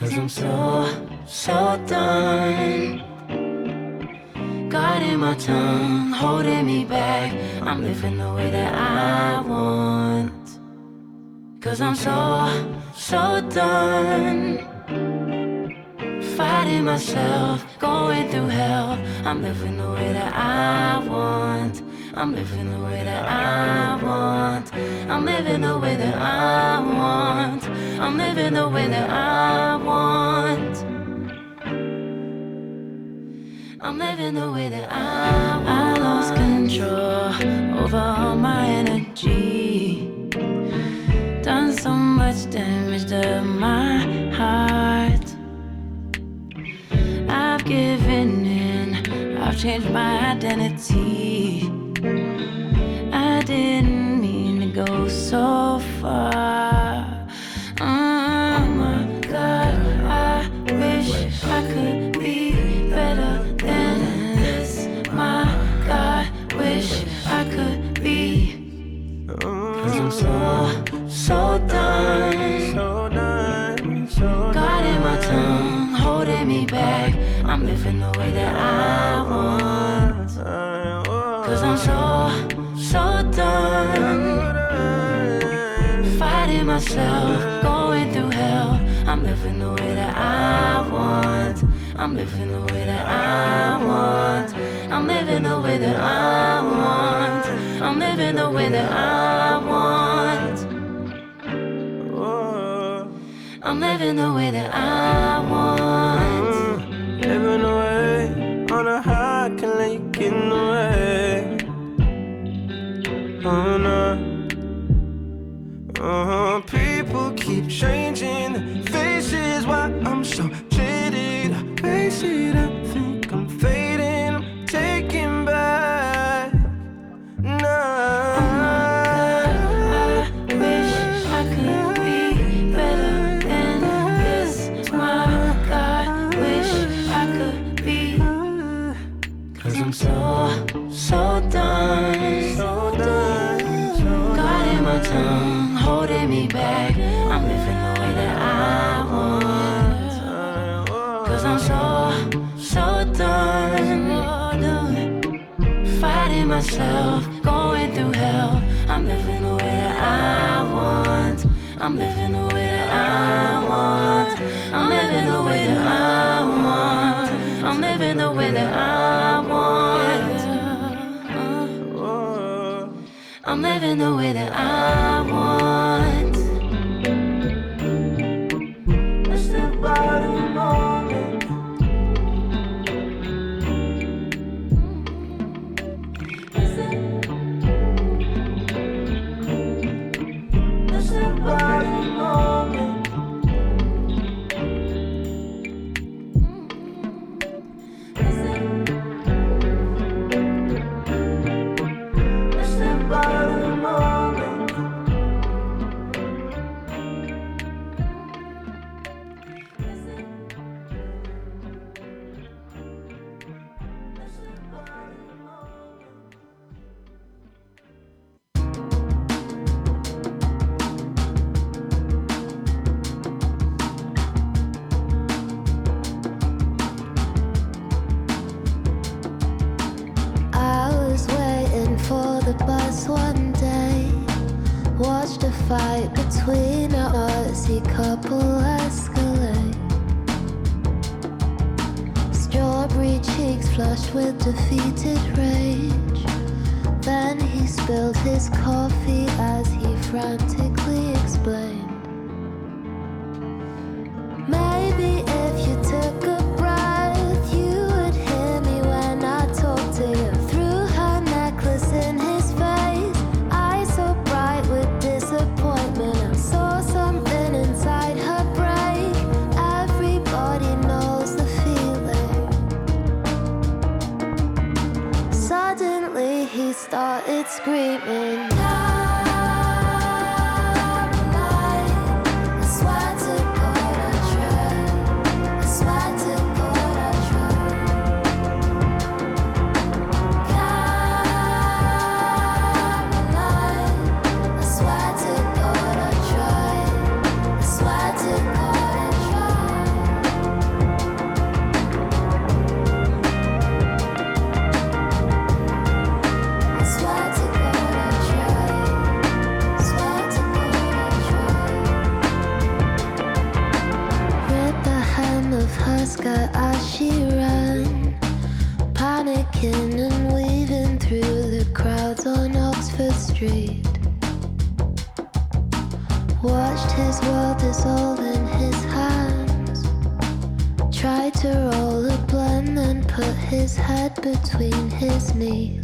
Cause I'm so, so done. Guarding my tongue, holding me back. I'm living the way that I want. Cause I'm so, so done. Fighting myself, going through hell. I'm living the way that I want. I'm living the way that I want. I'm living the way that I want. I'm living the way that I want. I'm living the way that I. I lost control over all my energy. Done so much damage to my heart. I've given in, I've changed my identity. I didn't mean to go so far. I'm living the way that I want. Cause I'm so, so done. Fighting myself, going through hell. I'm living the way that I want. I'm living the way that I want. I'm living the way that I want. I'm living the way that I want. I'm living the way that I want. Living away on a high, can let you get in the way. Oh no. Uh-huh. People keep changing faces. Why I'm so jaded. I myself, going through hell. I'm living the way that I want. I'm living the way that I want. I'm living the way that I want. Uh, uh. I'm living the way that I want. I'm living the way that I want. Street. Watched his world dissolve in his hands. Tried to roll a blunt and put his head between his knees.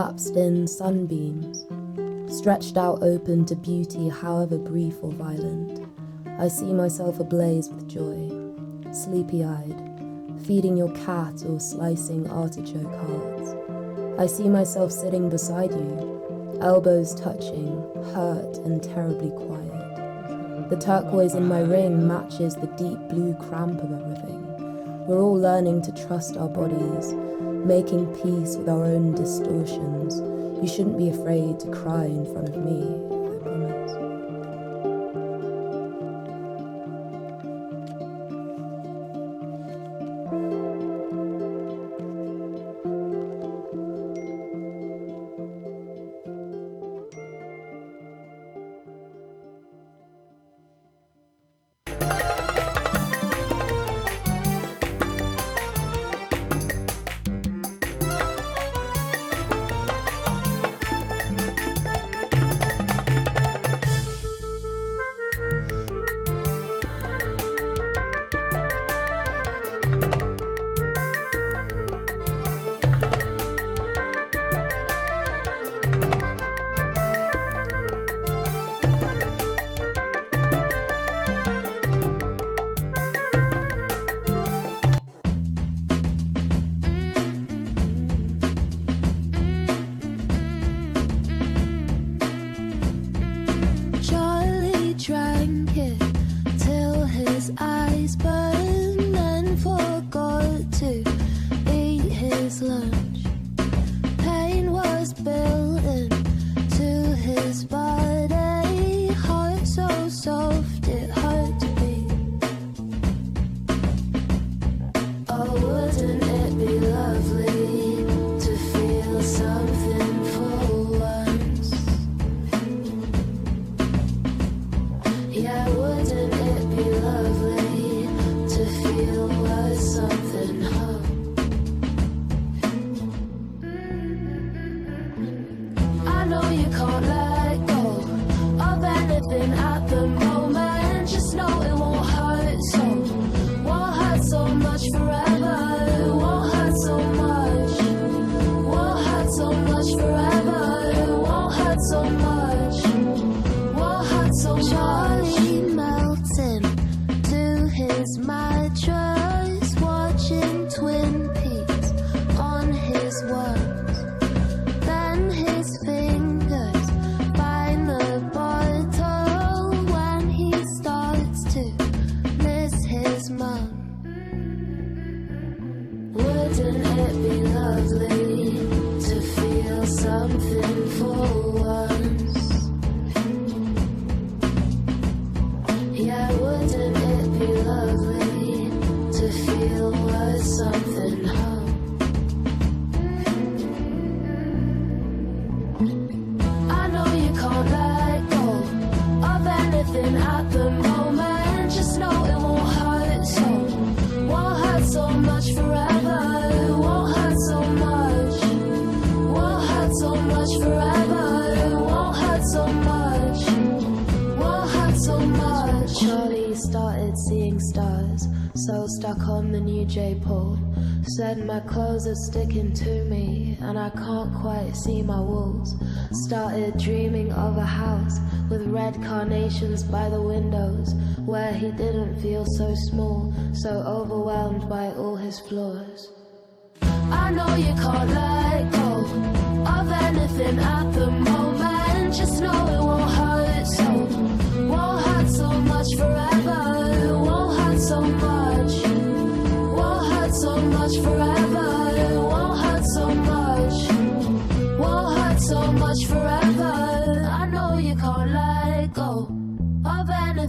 Collapsed in sunbeams, stretched out open to beauty, however brief or violent. I see myself ablaze with joy, sleepy eyed, feeding your cat or slicing artichoke hearts. I see myself sitting beside you, elbows touching, hurt and terribly quiet. The turquoise in my ring matches the deep blue cramp of everything. We're all learning to trust our bodies, making peace with our own distortions. You shouldn't be afraid to cry in front of me, started seeing stars, so stuck on the new J pole. Said my clothes are sticking to me, and I can't quite see my walls. Started dreaming of a house with red carnations by the windows, where he didn't feel so small, so overwhelmed by all his flaws. I know you can't let go of anything at the moment, just know it won't hurt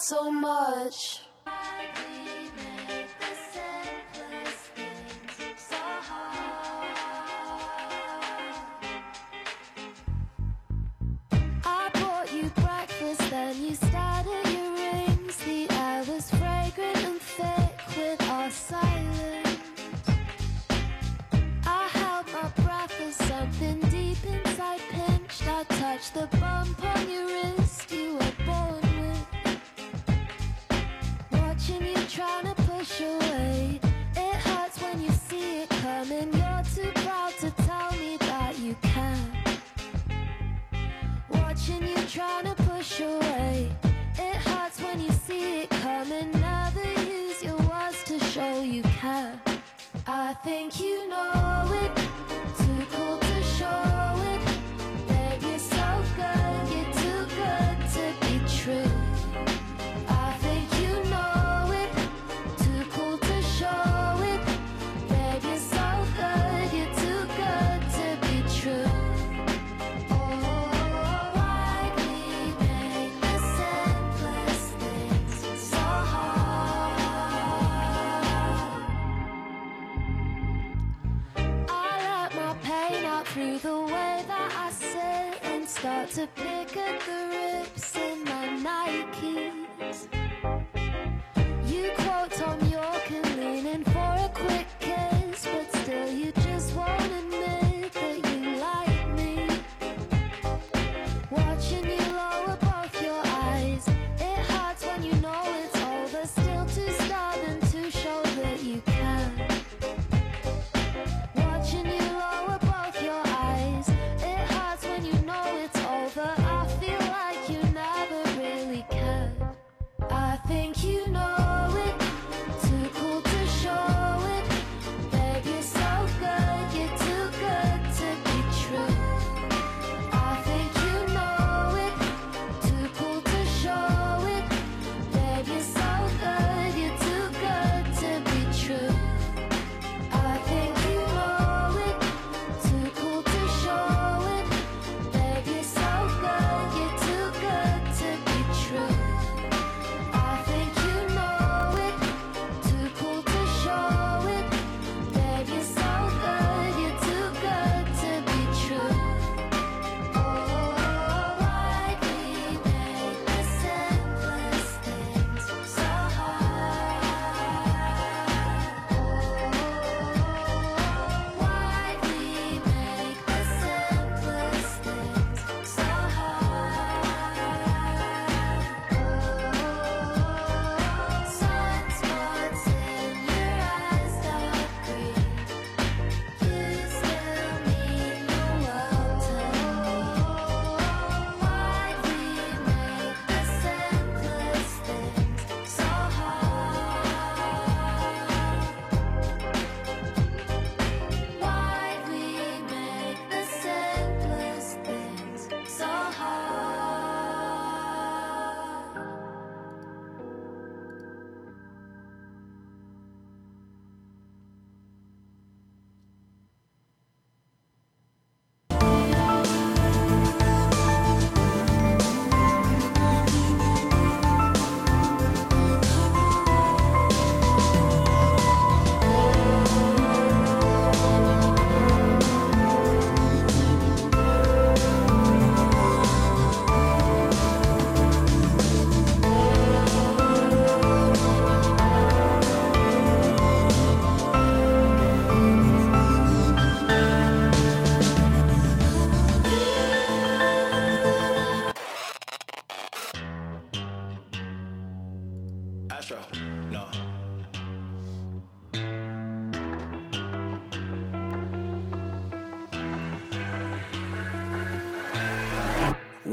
so much. Push away. It hurts when you see it coming. Never use your words to show you care. I think you know it. Through the way that I sit and start to pick at the rips in my Nikes.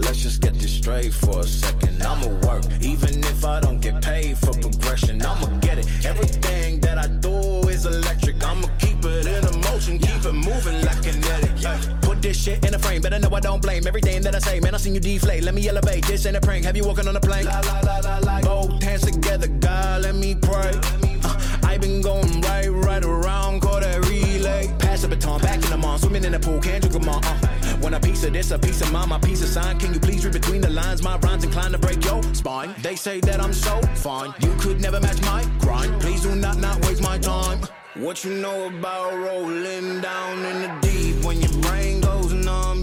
Let's just get this straight for a second. I'ma work, even if I don't get paid for progression. I'ma get it. Everything that I do is electric. I'ma keep it in a motion, keep it moving like kinetic. Yeah. Put this shit in a frame, better know I don't blame everything that I say. Man, I seen you deflate. Let me elevate. This ain't a prank. Have you walking on a plane? La la la la la. Both hands together, God, let me pray. Uh, I been going right, right around, call that relay. Pass the baton, back in the mall, swimming in the pool, can't drink them all. Uh. Want a piece of this, a piece of mine, my piece of sign. Can you please read between the lines? My rhymes inclined to break your spine. They say that I'm so fine, you could never match my grind. Please do not not waste my time. What you know about rolling down in the deep? When your brain goes numb,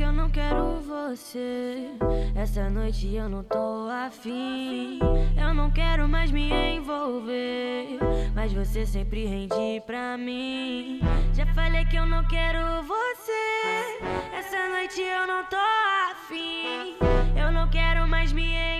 Que eu não quero você. Essa noite eu não tô afim. Eu não quero mais me envolver. Mas você sempre rende pra mim. Já falei que eu não quero você. Essa noite eu não tô afim. Eu não quero mais me envolver.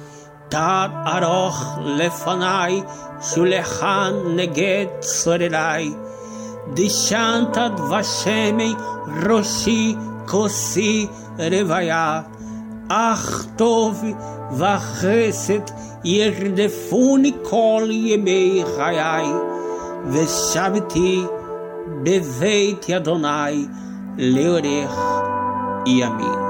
תת ארוך לפניי, שולחן נגד צורריי. דשנת דבשמי ראשי כוסי רוויה. אך טוב וחסד ירדפוני כל ימי חיי, ושבתי בבית אדוני לאורך ימים.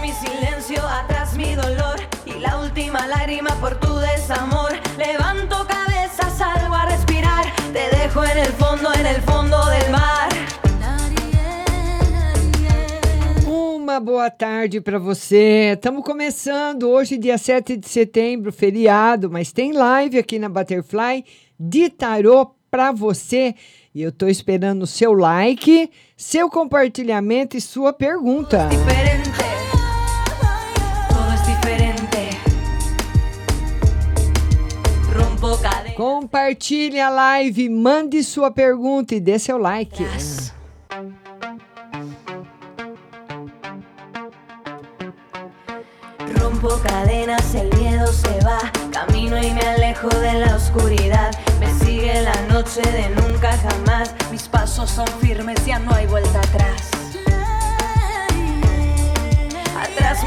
Mi silencio, atrás mi dolor. Y la última lágrima por tu desamor. Levanto cabeza, salgo a respirar. Te dejo en el fondo, en el fondo del mar. Uma boa tarde para você. Estamos começando hoje, dia 7 de setembro, feriado, mas tem live aqui na Butterfly de tarô para você. E eu estou esperando o seu like, seu compartilhamento e sua pergunta. Diferente. Compartilhe a live, mande sua pergunta e dê seu like. Rompo cadenas, el miedo se va. Camino y me alejo de la oscuridad. Me sigue la noche de nunca jamás. Mis pasos son firmes, ya no hay vuelta atrás.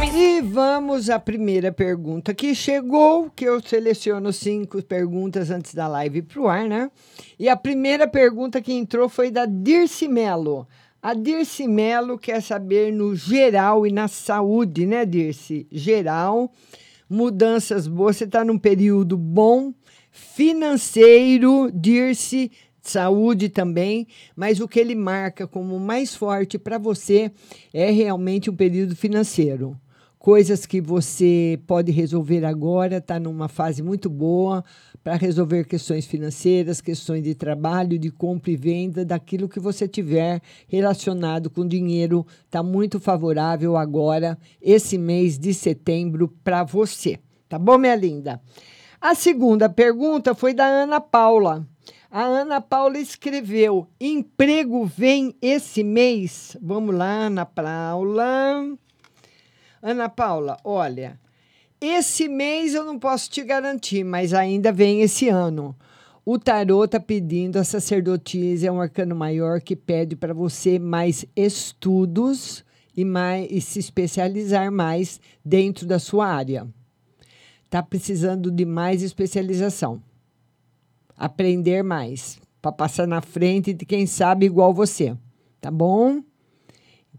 Mis E vamos à primeira pergunta que chegou, que eu seleciono cinco perguntas antes da live pro ar, né? E a primeira pergunta que entrou foi da Dirce Melo. A Dirce Melo quer saber no geral e na saúde, né, Dirce? Geral, mudanças boas. Você está num período bom, financeiro, Dirce, saúde também, mas o que ele marca como mais forte para você é realmente um período financeiro. Coisas que você pode resolver agora, está numa fase muito boa para resolver questões financeiras, questões de trabalho, de compra e venda, daquilo que você tiver relacionado com dinheiro, está muito favorável agora, esse mês de setembro, para você. Tá bom, minha linda? A segunda pergunta foi da Ana Paula. A Ana Paula escreveu: emprego vem esse mês. Vamos lá, Ana Paula. Ana Paula, olha, esse mês eu não posso te garantir, mas ainda vem esse ano. O tarô está pedindo a sacerdotisa, é um arcano maior que pede para você mais estudos e, mais, e se especializar mais dentro da sua área. Está precisando de mais especialização. Aprender mais, para passar na frente de quem sabe igual você. Tá bom?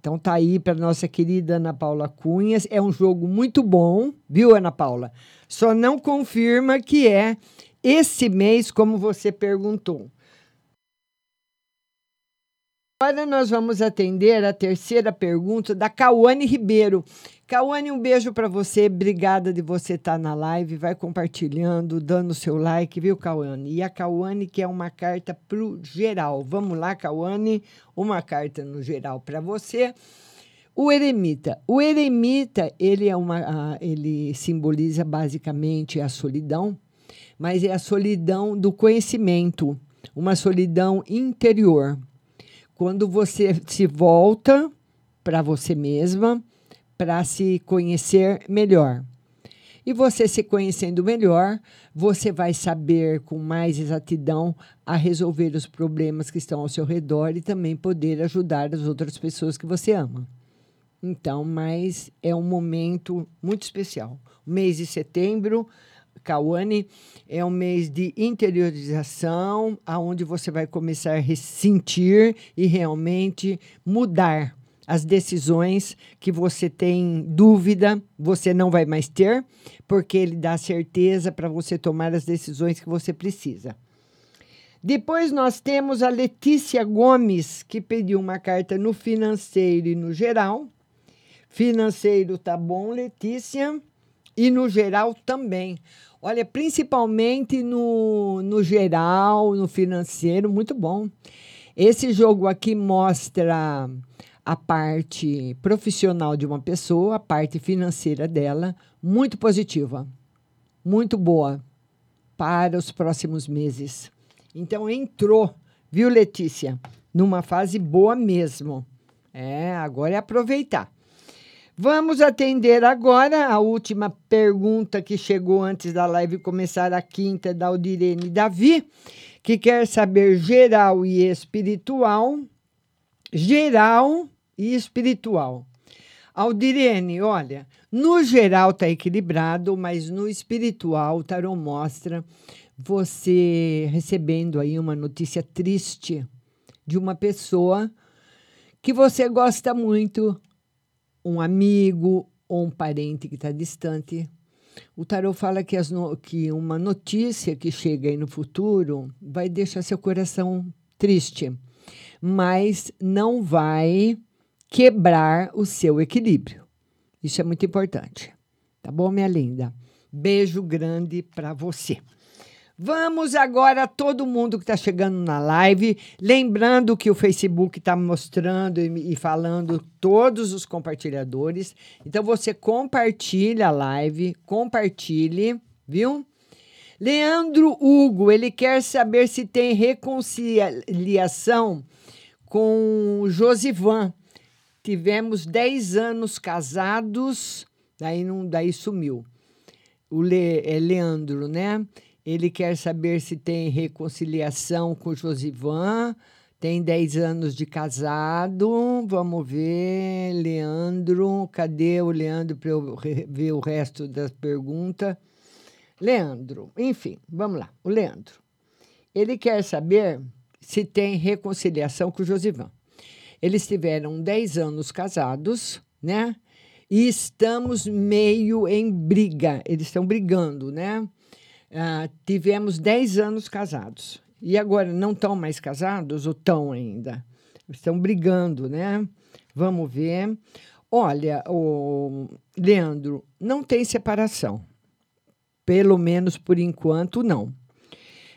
Então tá aí para nossa querida Ana Paula Cunhas. É um jogo muito bom, viu, Ana Paula? Só não confirma que é esse mês, como você perguntou. Agora nós vamos atender a terceira pergunta da Cauane Ribeiro. Cauane, um beijo para você. Obrigada de você estar tá na live. Vai compartilhando, dando seu like, viu, Cauane? E a Cauane quer uma carta para o geral. Vamos lá, Cauane. Uma carta no geral para você. O eremita. O eremita, ele é uma, ele simboliza basicamente a solidão, mas é a solidão do conhecimento, uma solidão interior. Quando você se volta para você mesma, para se conhecer melhor. E você se conhecendo melhor, você vai saber com mais exatidão a resolver os problemas que estão ao seu redor e também poder ajudar as outras pessoas que você ama. Então, mas é um momento muito especial. Mês de setembro, Kawane, é um mês de interiorização, aonde você vai começar a sentir e realmente mudar as decisões que você tem dúvida, você não vai mais ter, porque ele dá certeza para você tomar as decisões que você precisa. Depois nós temos a Letícia Gomes, que pediu uma carta no financeiro e no geral. Financeiro tá bom, Letícia, e no geral também. Olha, principalmente no, no geral, no financeiro, muito bom. Esse jogo aqui mostra a parte profissional de uma pessoa, a parte financeira dela, muito positiva, muito boa para os próximos meses. Então entrou, viu, Letícia, numa fase boa mesmo. É, agora é aproveitar. Vamos atender agora a última pergunta que chegou antes da live começar, a quinta, da Aldirene Davi, que quer saber geral e espiritual. Geral e espiritual. Aldirene, olha, no geral está equilibrado, mas no espiritual, o tarô mostra você recebendo aí uma notícia triste de uma pessoa que você gosta muito, um amigo ou um parente que está distante. O tarô fala que, no, que uma notícia que chega aí no futuro vai deixar seu coração triste, mas não vai quebrar o seu equilíbrio. Isso é muito importante. Tá bom, minha linda? Beijo grande para você. Vamos agora, todo mundo que está chegando na live, lembrando que o Facebook está mostrando e, e, falando todos os compartilhadores. Então você compartilha a live, compartilhe, viu? Leandro Hugo, ele quer saber se tem reconciliação com Josivan. Tivemos 10 anos casados, daí não, daí sumiu. O Le, é Leandro, né? Ele quer saber se tem reconciliação com Josivan. Tem 10 anos de casado. Vamos ver. Leandro. Cadê o Leandro para eu ver o resto das perguntas? Leandro. Enfim, vamos lá. O Leandro. Ele quer saber se tem reconciliação com Josivan. Eles tiveram 10 anos casados, né? E estamos meio em briga. Eles estão brigando, né? Ah, tivemos 10 anos casados. E agora não estão mais casados ou estão ainda? Estão brigando, né? Vamos ver. Olha, o Leandro, não tem separação. Pelo menos por enquanto, não.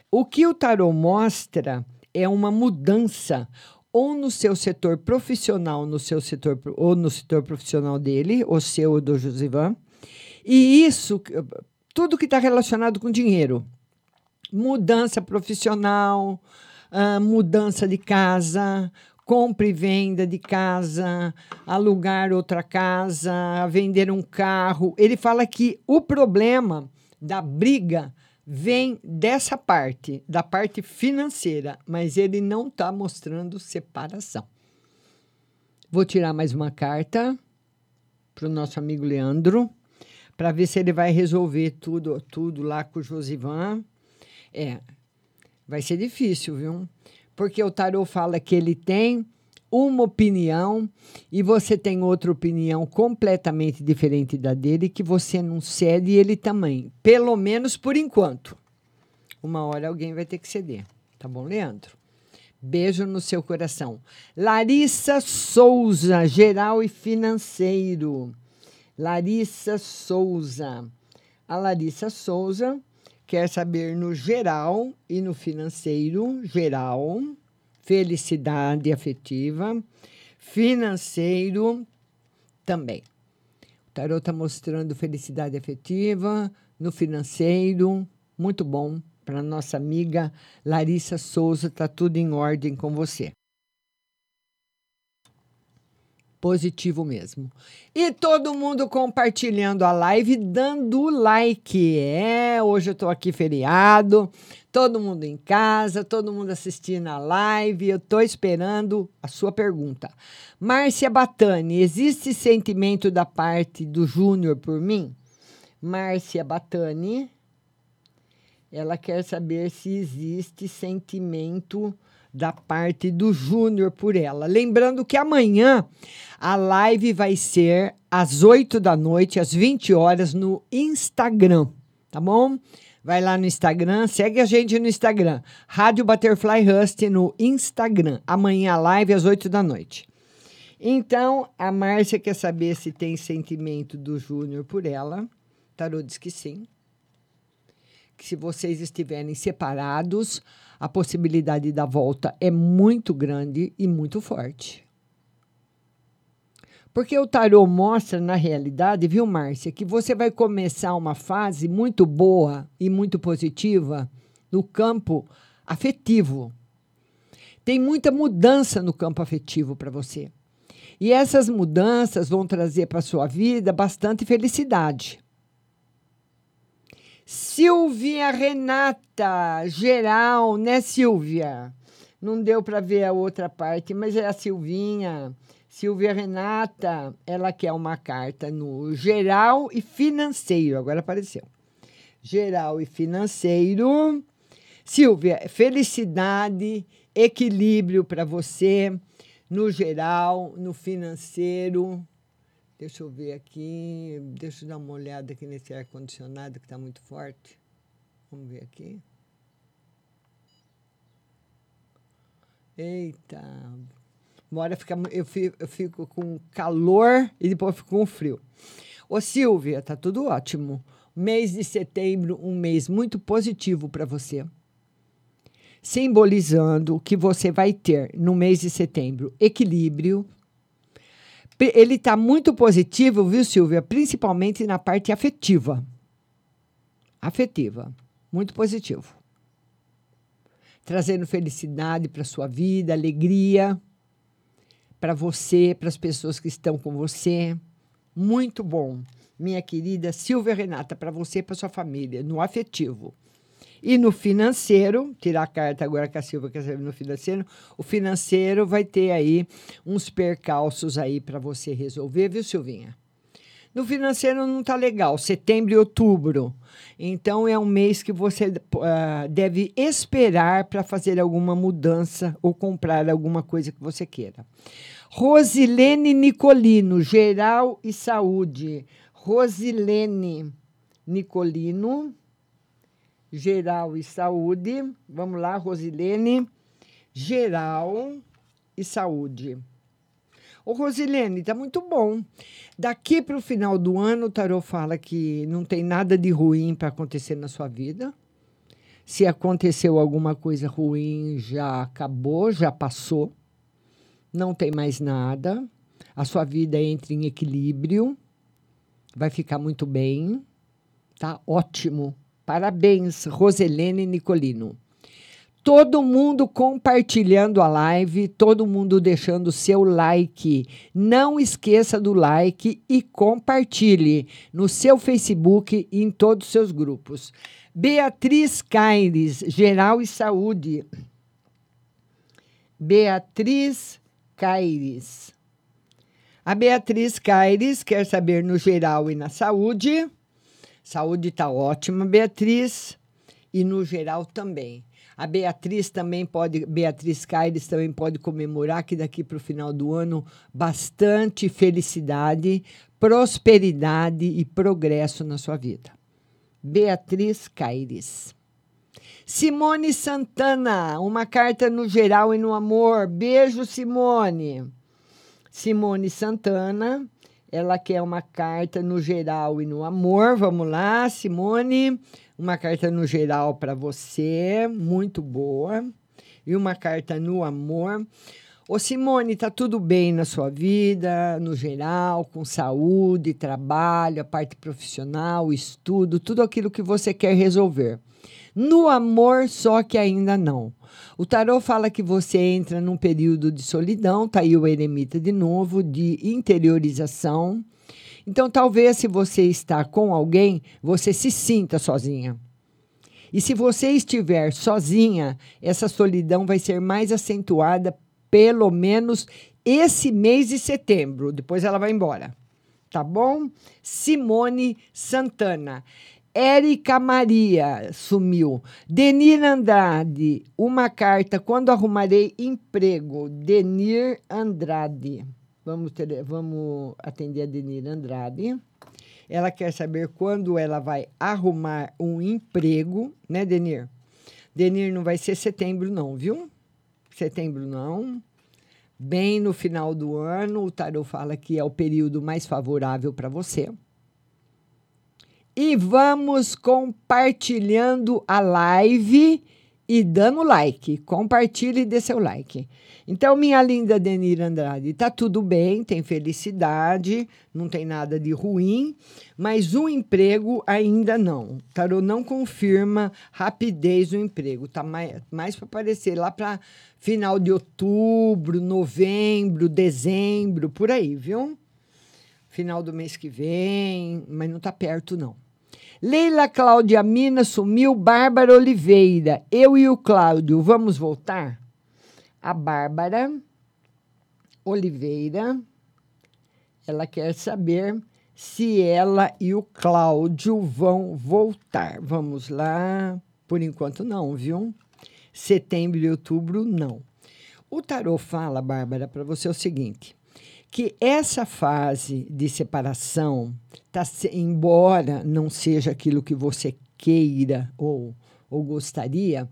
O que o tarot mostra é uma mudança ou no seu setor profissional, no seu setor ou no setor profissional dele, o seu ou do Josivan. E isso, tudo que está relacionado com dinheiro. mudança profissional, ah, mudança de casa, compra e venda de casa, alugar outra casa, vender um carro. Ele fala que o problema da briga vem dessa parte, da parte financeira, mas ele não está mostrando separação. Vou tirar mais uma carta para o nosso amigo Leandro, para ver se ele vai resolver tudo, tudo lá com o Josivan. É, vai ser difícil, viu? Porque o tarô fala que ele tem uma opinião e você tem outra opinião completamente diferente da dele que você não cede e ele também, pelo menos por enquanto. Uma hora alguém vai ter que ceder, tá bom, Leandro? Beijo no seu coração. Larissa Souza, geral e financeiro. Larissa Souza. A Larissa Souza quer saber no geral e no financeiro, geral, felicidade afetiva, financeiro também. O tarot está mostrando felicidade afetiva no financeiro, muito bom para nossa amiga Larissa Souza, tá tudo em ordem com você. Positivo mesmo. E todo mundo compartilhando a live, dando like. É, hoje eu estou aqui feriado, todo mundo em casa, todo mundo assistindo a live. Eu estou esperando a sua pergunta. Márcia Batani, existe sentimento da parte do Júnior por mim? Márcia Batani, ela quer saber se existe sentimento da parte do Júnior por ela. Lembrando que amanhã a live vai ser às 8 da noite, às 20 horas, no Instagram, tá bom? Vai lá no Instagram, segue a gente no Instagram. Rádio Butterfly Rust no Instagram. Amanhã a live às 8 da noite. Então, a Márcia quer saber se tem sentimento do Júnior por ela. Tarô diz que sim. Que se vocês estiverem separados, a possibilidade da volta é muito grande e muito forte. Porque o tarô mostra na realidade, viu, Márcia, que você vai começar uma fase muito boa e muito positiva no campo afetivo. Tem muita mudança no campo afetivo para você. E essas mudanças vão trazer para sua vida bastante felicidade. Silvia Renata, geral, né, Silvia? Não deu para ver a outra parte, mas é a Silvinha. Silvia Renata, ela quer uma carta no geral e financeiro. Agora apareceu. Geral e financeiro. Silvia, felicidade, equilíbrio para você no geral, no financeiro. Deixa eu ver aqui. Deixa eu dar uma olhada aqui nesse ar-condicionado que está muito forte. Vamos ver aqui. Eita. Uma hora fica, eu, fico, eu fico com calor e depois fico com frio. Ô, Silvia, tá tudo ótimo. Mês de setembro, um mês muito positivo para você. Simbolizando que você vai ter no mês de setembro equilíbrio, ele está muito positivo, viu, Silvia? Principalmente na parte afetiva. Afetiva. Muito positivo. Trazendo felicidade para sua vida, alegria para você, para as pessoas que estão com você. Muito bom. Minha querida Silvia Renata, para você e para sua família, no afetivo. E no financeiro, tirar a carta agora que a Silva quer saber no financeiro, o financeiro vai ter aí uns percalços aí para você resolver, viu, Silvinha? No financeiro não tá legal, setembro e outubro. Então é um mês que você uh, deve esperar para fazer alguma mudança ou comprar alguma coisa que você queira. Rosilene Nicolino, geral e saúde. Rosilene Nicolino, geral e saúde. Vamos lá, Rosilene. Geral e saúde. Ô, Rosilene, tá muito bom. Daqui para o final do ano, o Tarô fala que não tem nada de ruim para acontecer na sua vida. Se aconteceu alguma coisa ruim, já acabou, já passou. Não tem mais nada. A sua vida entra em equilíbrio. Vai ficar muito bem. Tá ótimo Parabéns, Roselene Nicolino. Todo mundo compartilhando a live, todo mundo deixando seu like. Não esqueça do like e compartilhe no seu Facebook e em todos os seus grupos. Beatriz Caires, Geral e Saúde. Beatriz Caires. A Beatriz Caires quer saber no geral e na saúde. Saúde está ótima, Beatriz. E no geral também. A Beatriz também pode, Beatriz Caires também pode comemorar que daqui para o final do ano bastante felicidade, prosperidade e progresso na sua vida. Beatriz Caires. Simone Santana, uma carta no geral e no amor. Beijo, Simone. Simone Santana, ela quer uma carta no geral e no amor. Vamos lá, Simone. Uma carta no geral para você, muito boa. E uma carta no amor. Ô Simone, tá tudo bem na sua vida, no geral, com saúde, trabalho, a parte profissional, estudo, tudo aquilo que você quer resolver. No amor, só que ainda não. O tarô fala que você entra num período de solidão, tá aí o eremita de novo, de interiorização. Então, talvez se você está com alguém, você se sinta sozinha. E se você estiver sozinha, essa solidão vai ser mais acentuada pelo menos esse mês de setembro. Depois ela vai embora. Tá bom? Simone Santana. Érica Maria sumiu. Denir Andrade, uma carta quando arrumarei emprego. Denir Andrade. Vamos, ter, vamos atender a Denir Andrade. Ela quer saber quando ela vai arrumar um emprego, né, Denir? Denir não vai ser setembro, não, viu? Setembro não. Bem no final do ano, o tarot fala que é o período mais favorável para você. E vamos compartilhando a live e dando like. Compartilhe e dê seu like. Então, minha linda Denir Andrade, tá tudo bem, tem felicidade, não tem nada de ruim, mas o emprego ainda não. Tarô não confirma rapidez do emprego, tá mais, mais para aparecer lá para final de outubro, novembro, dezembro, por aí, viu? Final do mês que vem, mas não tá perto não. Leila Cláudia Mina sumiu, Bárbara Oliveira. Eu e o Cláudio, vamos voltar? A Bárbara Oliveira, ela quer saber se ela e o Cláudio vão voltar. Vamos lá. Por enquanto, não, viu? Setembro e outubro, não. O tarô fala, Bárbara, para você o seguinte: que essa fase de separação, tá, embora não seja aquilo que você queira ou, ou gostaria,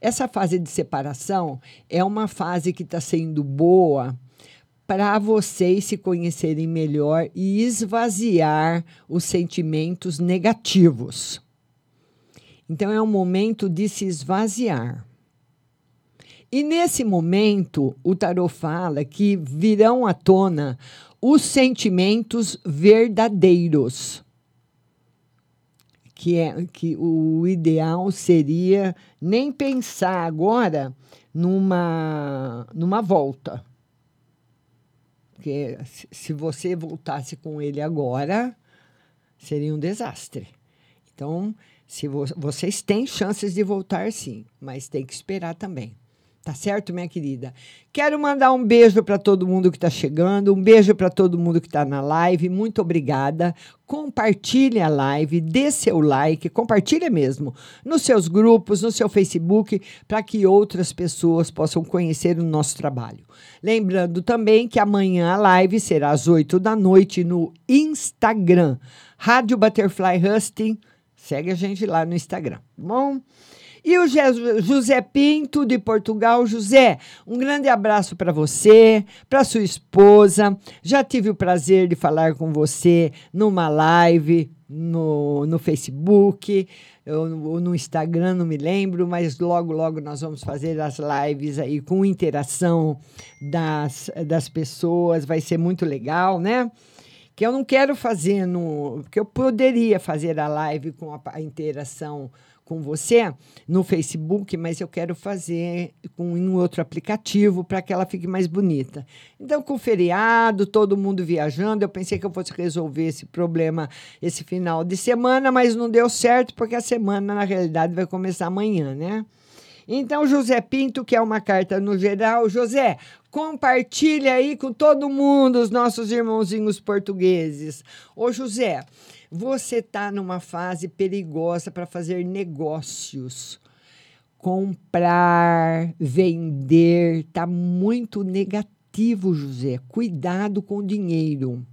essa fase de separação é uma fase que está sendo boa para vocês se conhecerem melhor e esvaziar os sentimentos negativos. Então é um momento de se esvaziar. E nesse momento, o tarot fala que virão à tona os sentimentos verdadeiros. Que, é, que o ideal seria nem pensar agora numa, numa volta. Porque se você voltasse com ele agora, seria um desastre. Então, se vo vocês têm chances de voltar sim, mas tem que esperar também. Tá certo, minha querida? Quero mandar um beijo para todo mundo que está chegando, um beijo para todo mundo que está na live. Muito obrigada. Compartilhe a live, dê seu like, compartilhe mesmo nos seus grupos, no seu Facebook, para que outras pessoas possam conhecer o nosso trabalho. Lembrando também que amanhã a live será às 8 da noite no Instagram, Rádio Butterfly Husting. Segue a gente lá no Instagram, tá bom? E o José Pinto, de Portugal. José, um grande abraço para você, para sua esposa. Já tive o prazer de falar com você numa live no, no Facebook, ou no, Instagram, não me lembro, mas logo, logo nós vamos fazer as lives aí com interação das, das pessoas. Vai ser muito legal, né? que eu não quero fazer no. que eu poderia fazer a live com a, a interação com você no Facebook, mas eu quero fazer com um outro aplicativo para que ela fique mais bonita. Então, com feriado, todo mundo viajando, eu pensei que eu fosse resolver esse problema esse final de semana, mas não deu certo porque a semana na realidade vai começar amanhã, né? Então, José Pinto, que é uma carta no geral. José, compartilha aí com todo mundo, os nossos irmãozinhos portugueses. Ô, José, você está numa fase perigosa para fazer negócios. Comprar, vender, está muito negativo, José. Cuidado com o dinheiro.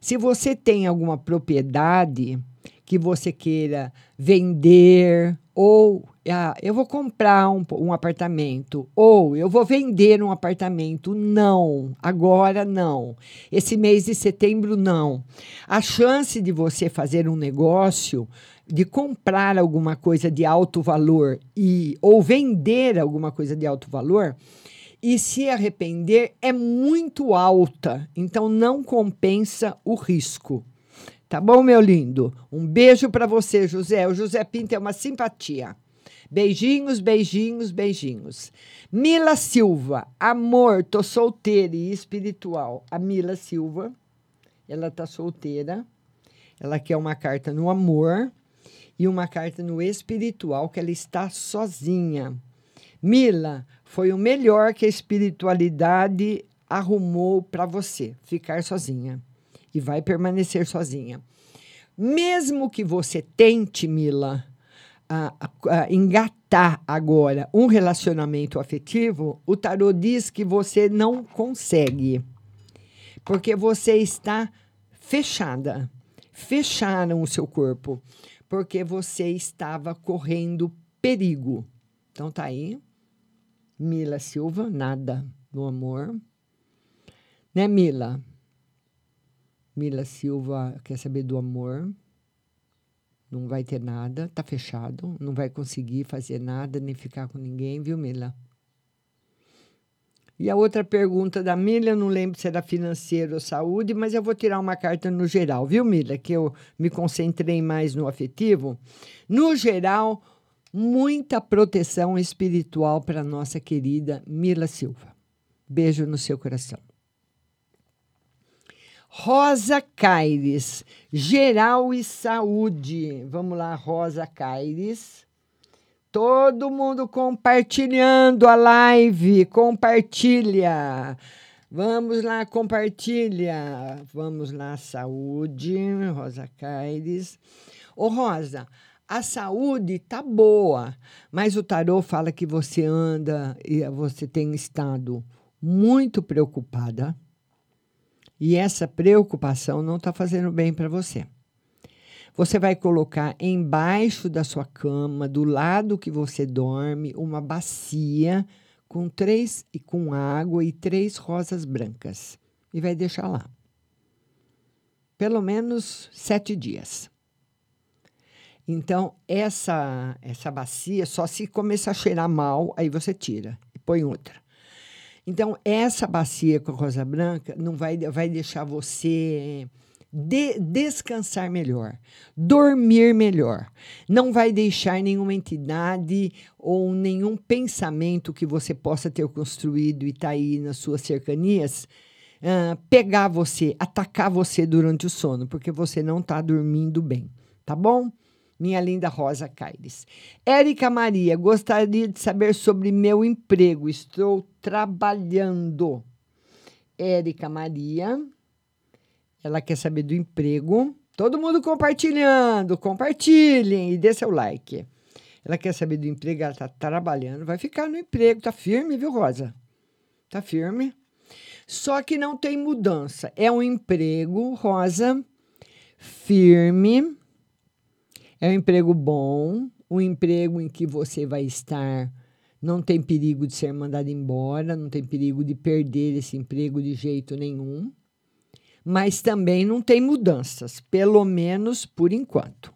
Se você tem alguma propriedade que você queira vender ou ah, eu vou comprar um, um apartamento ou eu vou vender um apartamento. Não, agora não. Esse mês de setembro, não. A chance de você fazer um negócio, de comprar alguma coisa de alto valor e ou vender alguma coisa de alto valor e se arrepender é muito alta. Então não compensa o risco. Tá bom, meu lindo? Um beijo para você, José. O José Pinto é uma simpatia. Beijinhos, beijinhos, beijinhos. Mila Silva, amor, tô solteira e espiritual. A Mila Silva, ela tá solteira. Ela quer uma carta no amor e uma carta no espiritual, que ela está sozinha. Mila, foi o melhor que a espiritualidade arrumou para você, ficar sozinha. E vai permanecer sozinha. Mesmo que você tente, Mila, a, a, engatar agora um relacionamento afetivo, o tarô diz que você não consegue. Porque você está fechada. Fecharam o seu corpo. Porque você estava correndo perigo. Então tá aí. Mila Silva, nada no amor. Né, Mila? Mila Silva quer saber do amor não vai ter nada, tá fechado, não vai conseguir fazer nada nem ficar com ninguém, viu, Mila? E a outra pergunta da Mila, eu não lembro se era financeiro ou saúde, mas eu vou tirar uma carta no geral, viu, Mila? Que eu me concentrei mais no afetivo. No geral, muita proteção espiritual para nossa querida Mila Silva. Beijo no seu coração. Rosa Caires, Geral e Saúde. Vamos lá, Rosa Caires. Todo mundo compartilhando a live, compartilha. Vamos lá, compartilha. Vamos lá, saúde, Rosa Caires. Ô, Rosa, a saúde tá boa, mas o tarô fala que você anda e você tem estado muito preocupada e essa preocupação não está fazendo bem para você. Você vai colocar embaixo da sua cama, do lado que você dorme, uma bacia com três e com água e três rosas brancas e vai deixar lá. Pelo menos sete dias. Então, essa, essa bacia, só se começar a cheirar mal, aí você tira e põe outra. Então, essa bacia com rosa branca não vai, vai deixar você de, descansar melhor, dormir melhor. Não vai deixar nenhuma entidade ou nenhum pensamento que você possa ter construído e está aí nas suas cercanias uh, pegar você, atacar você durante o sono, porque você não está dormindo bem, tá bom? Minha linda Rosa Caires. Érica Maria, gostaria de saber sobre meu emprego. Estou trabalhando. Érica Maria, ela quer saber do emprego. Todo mundo compartilhando, compartilhem e dê seu like. Ela quer saber do emprego, ela está trabalhando, vai ficar no emprego, tá firme, viu, Rosa? Tá firme. Só que não tem mudança. É um emprego, Rosa, firme é um emprego bom, um emprego em que você vai estar, não tem perigo de ser mandado embora, não tem perigo de perder esse emprego de jeito nenhum, mas também não tem mudanças, pelo menos por enquanto.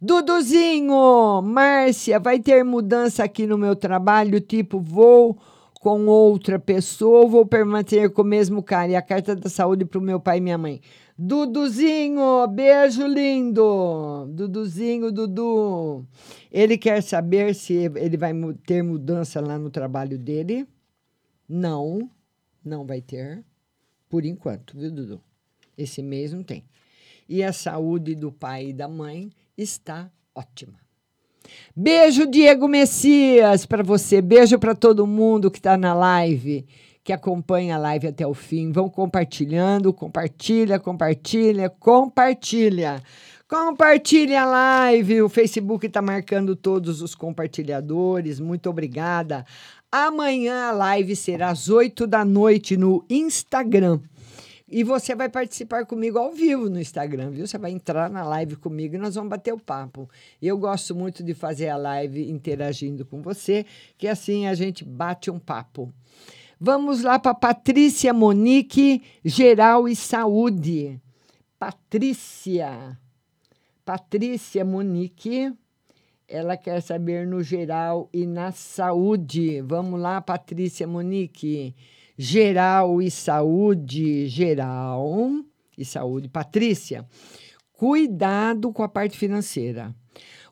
Duduzinho, Márcia, vai ter mudança aqui no meu trabalho, tipo, vou com outra pessoa ou vou permanecer com o mesmo cara? E a carta da saúde para o meu pai e minha mãe. Duduzinho, beijo lindo. Duduzinho, Dudu. Ele quer saber se ele vai ter mudança lá no trabalho dele. Não, não vai ter. Por enquanto, viu, Dudu? Esse mês não tem. E a saúde do pai e da mãe está ótima. Beijo, Diego Messias, para você. Beijo para todo mundo que está na live, que acompanha a live até o fim. Vão compartilhando, compartilha, compartilha, compartilha. Compartilha a live. O Facebook está marcando todos os compartilhadores. Muito obrigada. Amanhã a live será às 8 da noite no Instagram. E você vai participar comigo ao vivo no Instagram, viu? Você vai entrar na live comigo e nós vamos bater o papo. Eu gosto muito de fazer a live interagindo com você, que assim a gente bate um papo. Vamos lá para Patrícia Monique, Geral e Saúde. Patrícia. Patrícia Monique. Ela quer saber no geral e na saúde. Vamos lá, Patrícia Monique. Geral e saúde. Geral e saúde. Patrícia, cuidado com a parte financeira.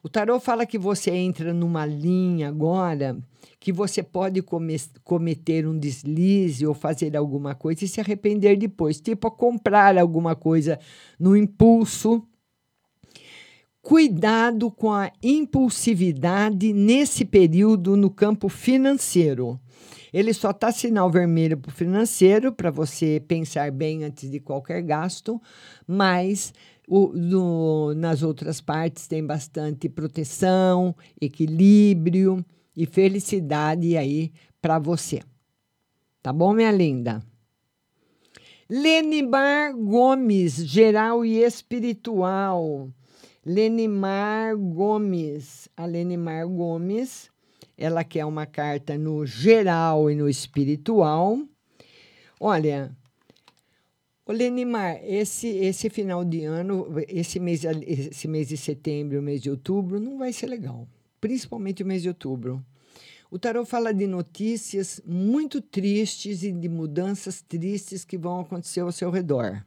O tarô fala que você entra numa linha agora que você pode come- cometer um deslize ou fazer alguma coisa e se arrepender depois, tipo comprar alguma coisa no impulso. Cuidado com a impulsividade nesse período no campo financeiro. Ele só está sinal vermelho para o financeiro, para você pensar bem antes de qualquer gasto, mas o- no- nas outras partes tem bastante proteção, equilíbrio e felicidade aí para você. Tá bom, minha linda? Lenimar Gomes, geral e espiritual. Lenimar Gomes. A Lenimar Gomes, ela quer uma carta no geral e no espiritual. Olha, Ô Lenimar, esse, esse final de ano, esse mês, esse mês de setembro, o mês de outubro, não vai ser legal. Principalmente o mês de outubro. O tarot fala de notícias muito tristes e de mudanças tristes que vão acontecer ao seu redor.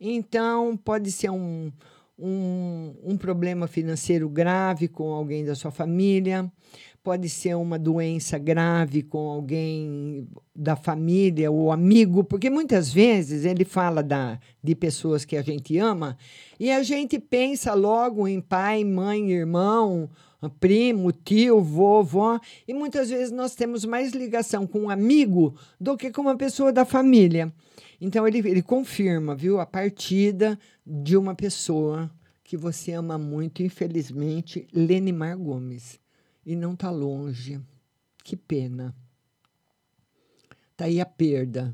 Então, pode ser um, um, um problema financeiro grave com alguém da sua família, pode ser uma doença grave com alguém da família ou amigo, porque muitas vezes ele fala da, de pessoas que a gente ama e a gente pensa logo em pai, mãe, irmão, primo, tio, vovó, e muitas vezes nós temos mais ligação com um amigo do que com uma pessoa da família. Então ele, ele confirma, viu, a partida de uma pessoa que você ama muito, infelizmente, Lenimar Gomes. E não está longe. Que pena. Está aí a perda.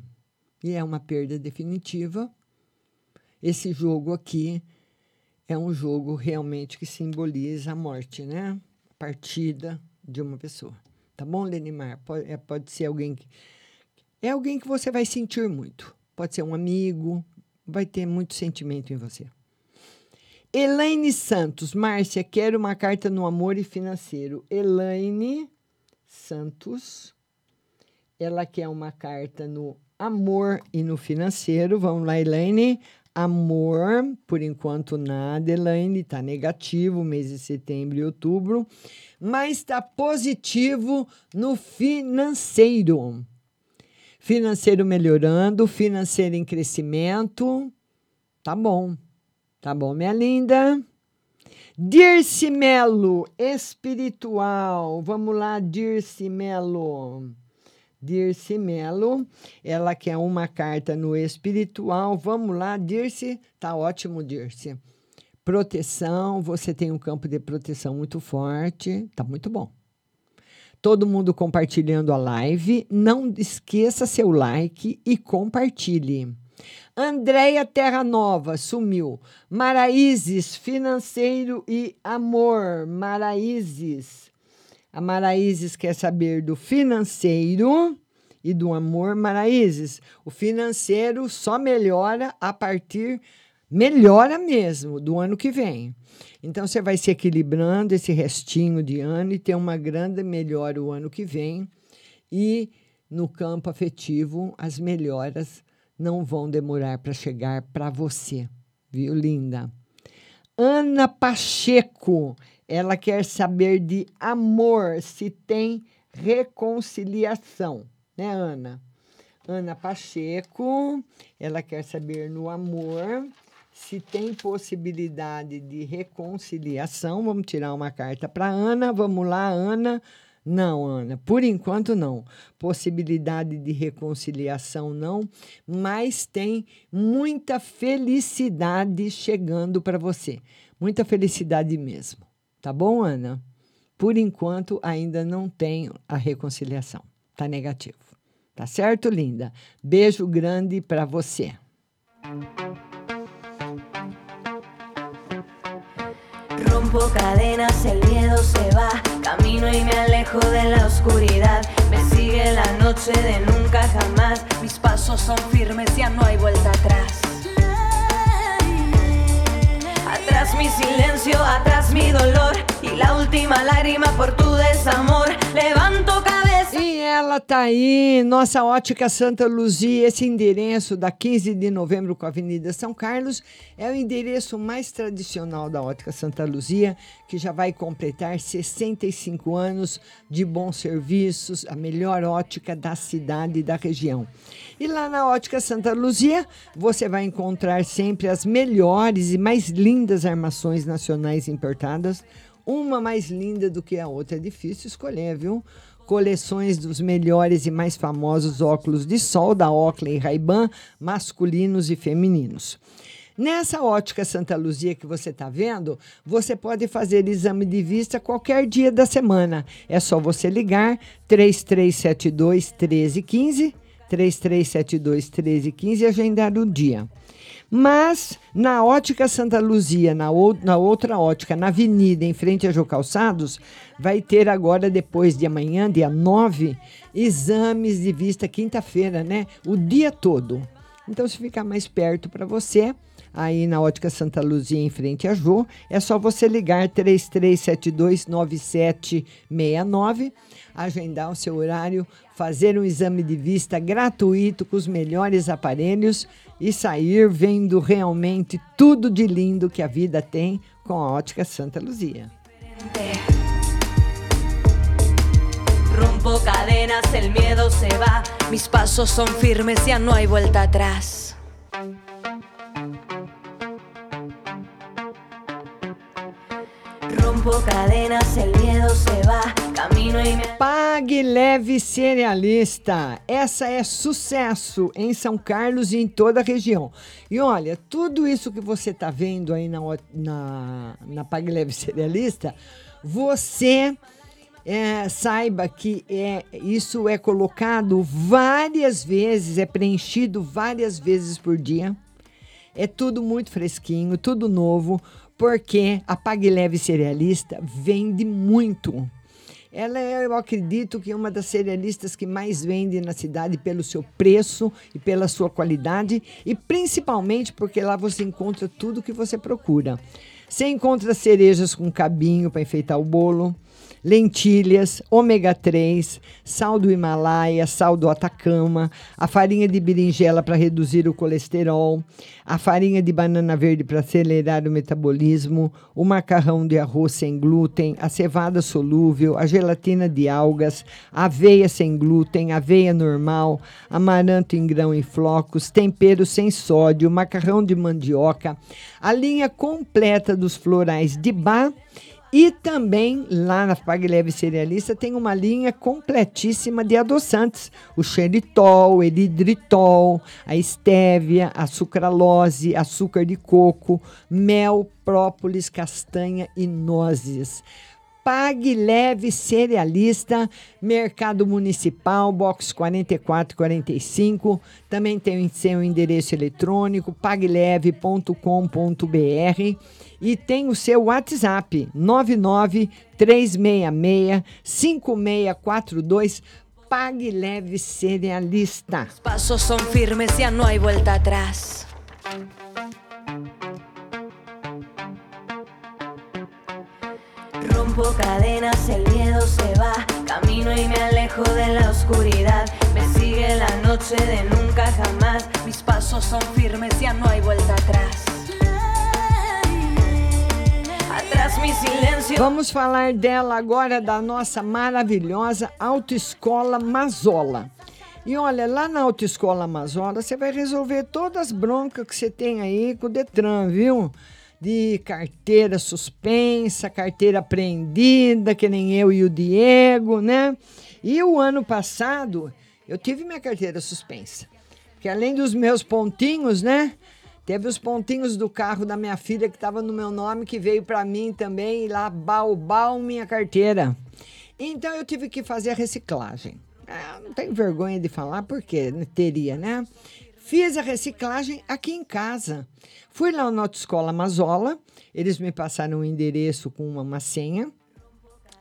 E é uma perda definitiva. Esse jogo aqui é um jogo realmente que simboliza a morte, né? A partida de uma pessoa. Tá bom, Lenimar? Pode, é, pode ser alguém que. É alguém que você vai sentir muito. Pode ser um amigo, vai ter muito sentimento em você. Elaine Santos, Márcia, quero uma carta no amor e financeiro. Elaine Santos, ela quer uma carta no amor e no financeiro. Vamos lá, Elaine. Amor, por enquanto nada, Elaine, está negativo, mês de setembro e outubro, mas está positivo no financeiro. Financeiro melhorando, financeiro em crescimento. Tá bom. Tá bom, minha linda? Dirce Melo, espiritual. Vamos lá, Dirce Melo. Dirce Melo, ela quer uma carta no espiritual. Vamos lá, Dirce. Tá ótimo, Dirce. Proteção, você tem um campo de proteção muito forte. Tá muito bom. Todo mundo compartilhando a live. Não esqueça seu like e compartilhe. Andréia Terra Nova sumiu. Maraízes, financeiro e amor. Maraízes. A Maraízes quer saber do financeiro e do amor. Maraízes, o financeiro só melhora a partir. Melhora mesmo do ano que vem. Então você vai se equilibrando esse restinho de ano e ter uma grande melhora o ano que vem. E no campo afetivo, as melhoras não vão demorar para chegar para você, viu, linda? Ana Pacheco, ela quer saber de amor, se tem reconciliação, né, Ana? Ana Pacheco, ela quer saber no amor se tem possibilidade de reconciliação. Vamos tirar uma carta para Ana. Vamos lá, Ana. Não, Ana, por enquanto não. Possibilidade de reconciliação não, mas tem muita felicidade chegando para você. Muita felicidade mesmo. Tá bom, Ana? Por enquanto ainda não tem a reconciliação. Tá negativo. Tá certo, linda? Beijo grande para você. Rompo cadenas, el miedo se va. Camino y me alejo de la oscuridad. Me sigue la noche de nunca jamás. Mis pasos son firmes, ya no hay vuelta atrás. Mi silencio, atrás mi dolor. Y la última lágrima por tu desamor. Levanto. E ela tá aí, nossa ótica Santa Luzia, esse endereço da 15 de novembro com a Avenida São Carlos, é o endereço mais tradicional da ótica Santa Luzia, que já vai completar 65 anos de bons serviços, a melhor ótica da cidade e da região. E lá na ótica Santa Luzia, você vai encontrar sempre as melhores e mais lindas armações nacionais importadas, uma mais linda do que a outra. É difícil escolher, viu? coleções dos melhores e mais famosos óculos de sol da Oakley Ray-Ban, masculinos e femininos. Nessa ótica Santa Luzia que você está vendo, você pode fazer exame de vista qualquer dia da semana. É só você ligar 3372 1315, 3372 1315 e agendar o dia. Mas na ótica Santa Luzia, na, ou, na outra ótica, na avenida, em frente a Jô Calçados, vai ter agora, depois de amanhã, dia 9, exames de vista, quinta-feira, né? O dia todo. Então, se ficar mais perto para você, aí na Ótica Santa Luzia, em frente a Jô, é só você ligar 33729769, agendar o seu horário, fazer um exame de vista gratuito com os melhores aparelhos e sair vendo realmente tudo de lindo que a vida tem com a Ótica Santa Luzia. Rompo cadenas, el miedo se va. Mis pasos son firmes, ya no hay vuelta atrás. Pague Leve Cerealista. Essa é sucesso em São Carlos e em toda a região. E olha, tudo isso que você está vendo aí na, na, na Pague Leve Cerealista, você é, saiba que é, isso é colocado várias vezes, é preenchido várias vezes por dia. É tudo muito fresquinho, tudo novo, porque a Pague Leve Cerealista vende muito. Ela é, eu acredito que é uma das cerealistas que mais vende na cidade pelo seu preço e pela sua qualidade e principalmente porque lá você encontra tudo que você procura. Você encontra cerejas com cabinho para enfeitar o bolo, lentilhas, ômega 3, sal do Himalaia, sal do Atacama, a farinha de berinjela para reduzir o colesterol, a farinha de banana verde para acelerar o metabolismo, o macarrão de arroz sem glúten, a cevada solúvel, a gelatina de algas, aveia sem glúten, aveia normal, amaranto em grão em flocos, tempero sem sódio, macarrão de mandioca, a linha completa dos florais de bar e também lá na Pague Leve Cerealista tem uma linha completíssima de adoçantes: o xeritol, o eridritol, a estévia, a sucralose, açúcar de coco, mel, própolis, castanha e nozes. Pague Leve Cerealista, Mercado Municipal, box 4445. Também tem seu endereço eletrônico, pagleve.com.br e tem o seu WhatsApp 99 366 5642. Pague Leve Cerealista. Pasos son firmes, ya no hay vuelta atrás. Rompo cadenas, el miedo se va. Camino y me alejo de la oscuridad. Me noche de nunca jamás. Mis pasos son firmes, ya no hay vuelta atrás. Vamos falar dela agora, da nossa maravilhosa Autoescola Mazola. E olha, lá na Autoescola Mazola, você vai resolver todas as broncas que você tem aí com o Detran, viu? De carteira suspensa, carteira apreendida, que nem eu e o Diego, né? E o ano passado, eu tive minha carteira suspensa. Porque além dos meus pontinhos, né? Teve os pontinhos do carro da minha filha que estava no meu nome, que veio para mim também, e lá, balbal, minha carteira. Então eu tive que fazer a reciclagem. Ah, não tenho vergonha de falar, porque teria, né? Fiz a reciclagem aqui em casa. Fui lá na Autoescola Mazola, eles me passaram um endereço com uma, uma senha.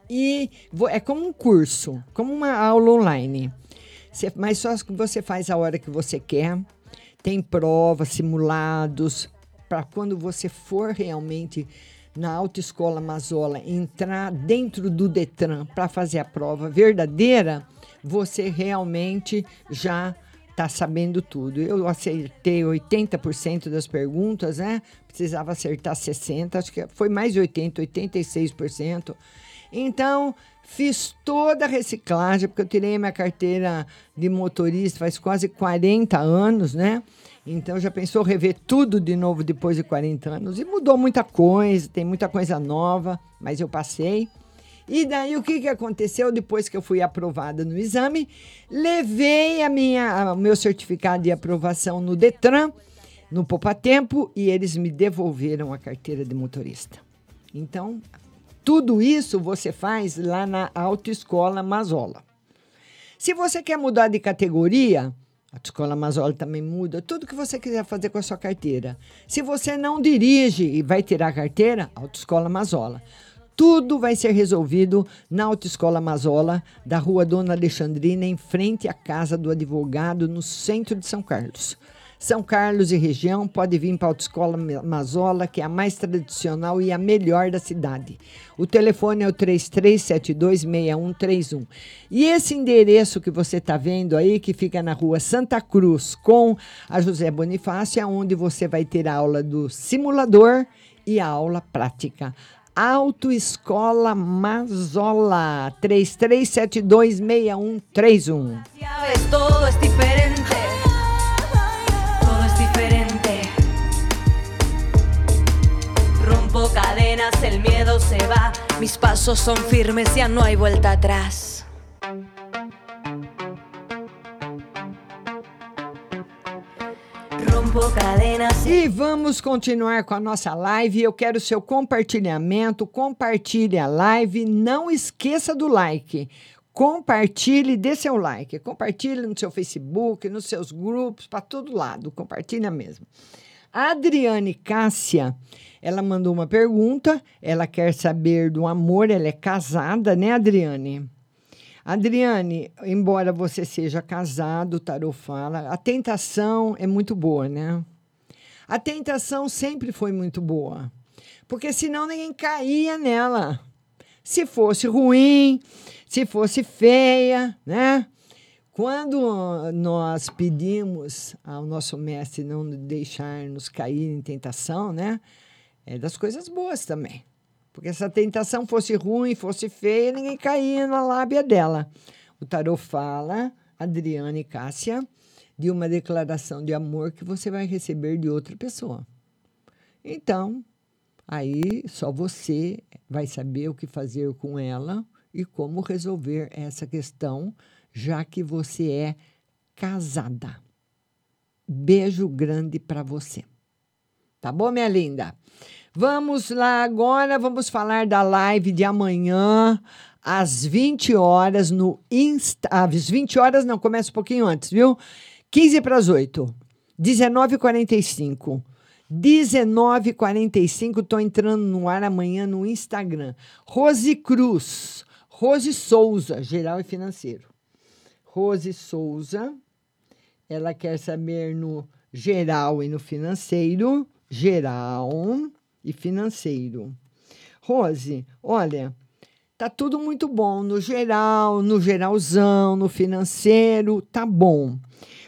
E vo- é como um curso, como uma aula online. Mas só você faz a hora que você quer. Tem provas, simulados, para quando você for realmente na Autoescola Mazola entrar dentro do Detran para fazer a prova verdadeira, você realmente já está sabendo tudo. Eu acertei 80% das perguntas, né? Precisava acertar 60%, acho que foi mais de 80%, 86%. Então, fiz toda a reciclagem, porque eu tirei minha carteira de motorista faz quase 40 anos, né? Então, já pensou rever tudo de novo depois de 40 anos? E mudou muita coisa, tem muita coisa nova, mas eu passei. E daí o que, que aconteceu depois que eu fui aprovada no exame? Levei a minha, o meu certificado de aprovação no Detran, no Poupa Tempo, e eles me devolveram a carteira de motorista. Então, tudo isso você faz lá na Autoescola Mazola. Se você quer mudar de categoria, a Autoescola Mazola também muda tudo que você quiser fazer com a sua carteira. Se você não dirige e vai tirar a carteira, Autoescola Mazola. Tudo vai ser resolvido na Autoescola Mazola, da rua Dona Alexandrina, em frente à casa do advogado, no centro de São Carlos. São Carlos e região pode vir para a Autoescola Mazola, que é a mais tradicional e a melhor da cidade. O telefone é o 33726131. E esse endereço que você está vendo aí, que fica na rua Santa Cruz, com a José Bonifácio, é onde você vai ter a aula do simulador e a aula prática. Autoescola Mazola, 33726131. Cadenas, el miedo se va. Mis pasos son firmes, ya no hay vuelta atrás. E vamos continuar com a nossa live. Eu quero seu compartilhamento. Compartilhe a live. Não esqueça do like. Compartilhe, dê seu like. Compartilhe no seu Facebook, nos seus grupos, para todo lado. Compartilha mesmo. Adriane Cássia, ela mandou uma pergunta. Ela quer saber do amor. Ela é casada, né, Adriane? Adriane, embora você seja casado, o tarô fala, a tentação é muito boa, né? A tentação sempre foi muito boa, porque senão ninguém caía nela. Se fosse ruim, se fosse feia, né? Quando nós pedimos ao nosso mestre não deixar nos cair em tentação, né? É das coisas boas também. Porque se a tentação fosse ruim, fosse feia, ninguém caía na lábia dela. O tarô fala, Adriane Cássia, de uma declaração de amor que você vai receber de outra pessoa. Então, aí só você vai saber o que fazer com ela e como resolver essa questão, já que você é casada. Beijo grande para você. Tá bom, minha linda? Vamos lá agora, vamos falar da live de amanhã às 20 horas no Insta. Às 20 horas não, começa um pouquinho antes, viu? 15 para as 8. 19h45. 19h45, estou entrando no ar amanhã no Instagram. Rose Cruz, Rose Souza, geral e financeiro. Rose Souza, ela quer saber no geral e no financeiro. Geral e financeiro. Rose, olha, tá tudo muito bom no geral, no geralzão, no financeiro, tá bom.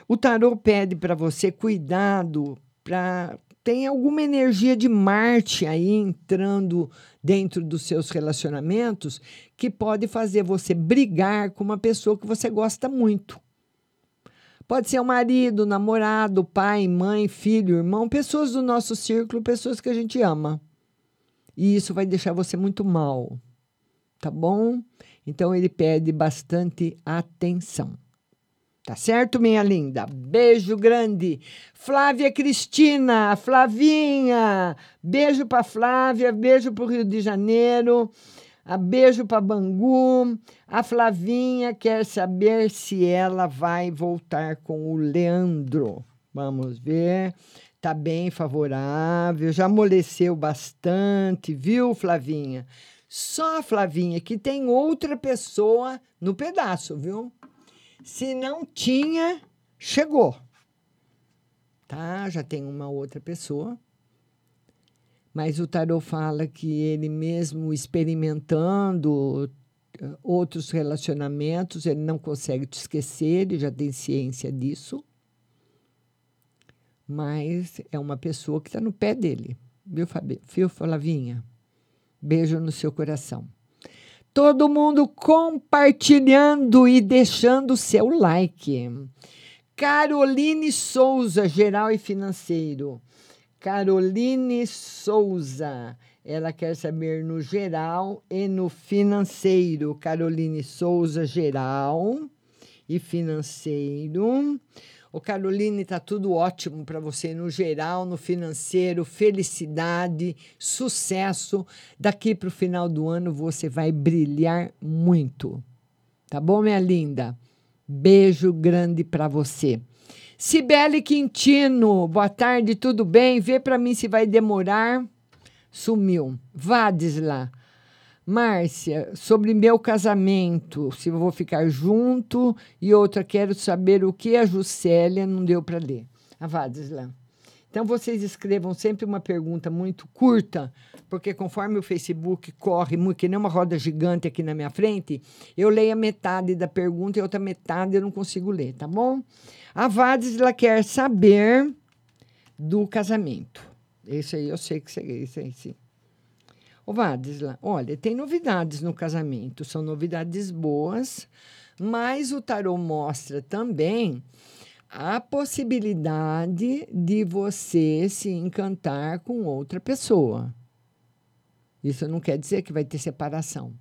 O tarô pede para você cuidado para tem alguma energia de Marte aí entrando dentro dos seus relacionamentos que pode fazer você brigar com uma pessoa que você gosta muito. Pode ser o marido, namorado, pai, mãe, filho, irmão, pessoas do nosso círculo, pessoas que a gente ama. E isso vai deixar você muito mal. Tá bom? Então ele pede bastante atenção. Tá certo, minha linda? Beijo grande. Flávia Cristina, Flavinha. Beijo para Flávia, beijo para o Rio de Janeiro. A beijo para Bangu. A Flavinha quer saber se ela vai voltar com o Leandro. Vamos ver. Tá bem favorável, já amoleceu bastante, viu, Flavinha? Só Flavinha que tem outra pessoa no pedaço, viu? Se não tinha, chegou. Tá? Já tem uma outra pessoa. Mas o tarot fala que ele mesmo experimentando eh, outros relacionamentos, ele não consegue te esquecer, ele já tem ciência disso. Mas é uma pessoa que está no pé dele. Viu, Fabi? Viu, Flavinha? Beijo no seu coração. Todo mundo compartilhando e deixando o seu like. Caroline Souza, geral e financeiro. Caroline Souza, ela quer saber no geral e no financeiro. Caroline Souza, geral e financeiro. O Caroline, está tudo ótimo para você no geral, no financeiro, felicidade, sucesso. Daqui para o final do ano você vai brilhar muito. Tá bom, minha linda? Beijo grande para você. Cibele Quintino, boa tarde, tudo bem? Vê para mim se vai demorar. Sumiu. Vadisla. Márcia, sobre meu casamento, se eu vou ficar junto. E outra, quero saber o que a Juscelia não deu para ler. A Vadisla. Então, vocês escrevam sempre uma pergunta muito curta, porque conforme o Facebook corre muito, que nem uma roda gigante aqui na minha frente, eu leio a metade da pergunta e outra metade eu não consigo ler, tá bom? A Vadisla quer saber do casamento. Isso aí eu sei que você. Isso aí, sim. Ô, Vadisla, olha, tem novidades no casamento, são novidades boas, mas o tarô mostra também a possibilidade de você se encantar com outra pessoa. Isso não quer dizer que vai ter separação.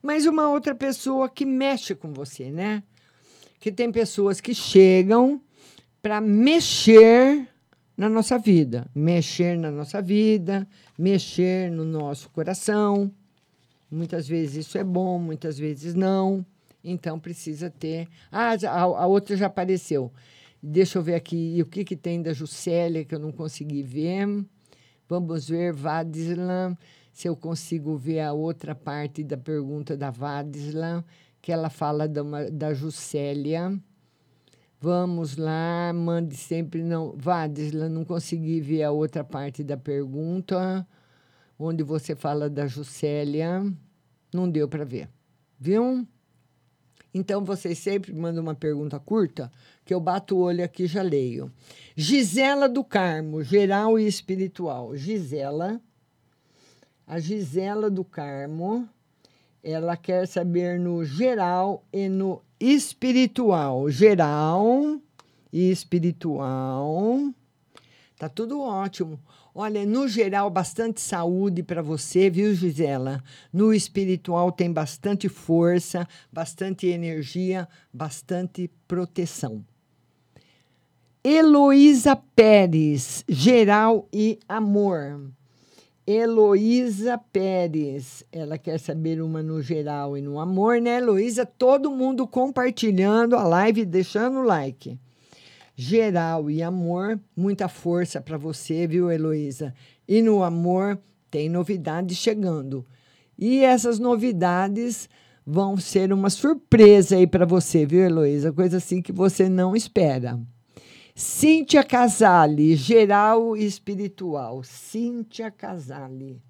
Mas uma outra pessoa que mexe com você, né? Que tem pessoas que chegam para mexer na nossa vida, mexer na nossa vida, mexer no nosso coração. Muitas vezes isso é bom, muitas vezes não. Então precisa ter. Ah, a, a outra já apareceu. Deixa eu ver aqui o que, que tem da Juscelia que eu não consegui ver. Vamos ver, Vadislan, se eu consigo ver a outra parte da pergunta da Vadislan, que ela fala da, da Juscelia. Vamos lá, mande sempre. Não, Vadisla, não consegui ver a outra parte da pergunta, onde você fala da Juscelia. Não deu para ver. Viu? Então, vocês sempre mandam uma pergunta curta, que eu bato o olho aqui e já leio. Gisela do Carmo, geral e espiritual. Gisela, a Gisela do Carmo, ela quer saber no geral e no espiritual, geral e espiritual. Tá tudo ótimo. Olha, no geral, bastante saúde para você, viu, Gisela? No espiritual tem bastante força, bastante energia, bastante proteção. Heloísa Pérez, geral e amor. Heloísa Pérez, ela quer saber uma no geral e no amor, né, Heloísa? Todo mundo compartilhando a live, deixando o like. Geral e amor, muita força para você, viu, Heloísa? E no amor, tem novidades chegando. E essas novidades vão ser uma surpresa aí para você, viu, Heloísa? Coisa assim que você não espera. Cíntia Casale, geral e espiritual. Cíntia Casale.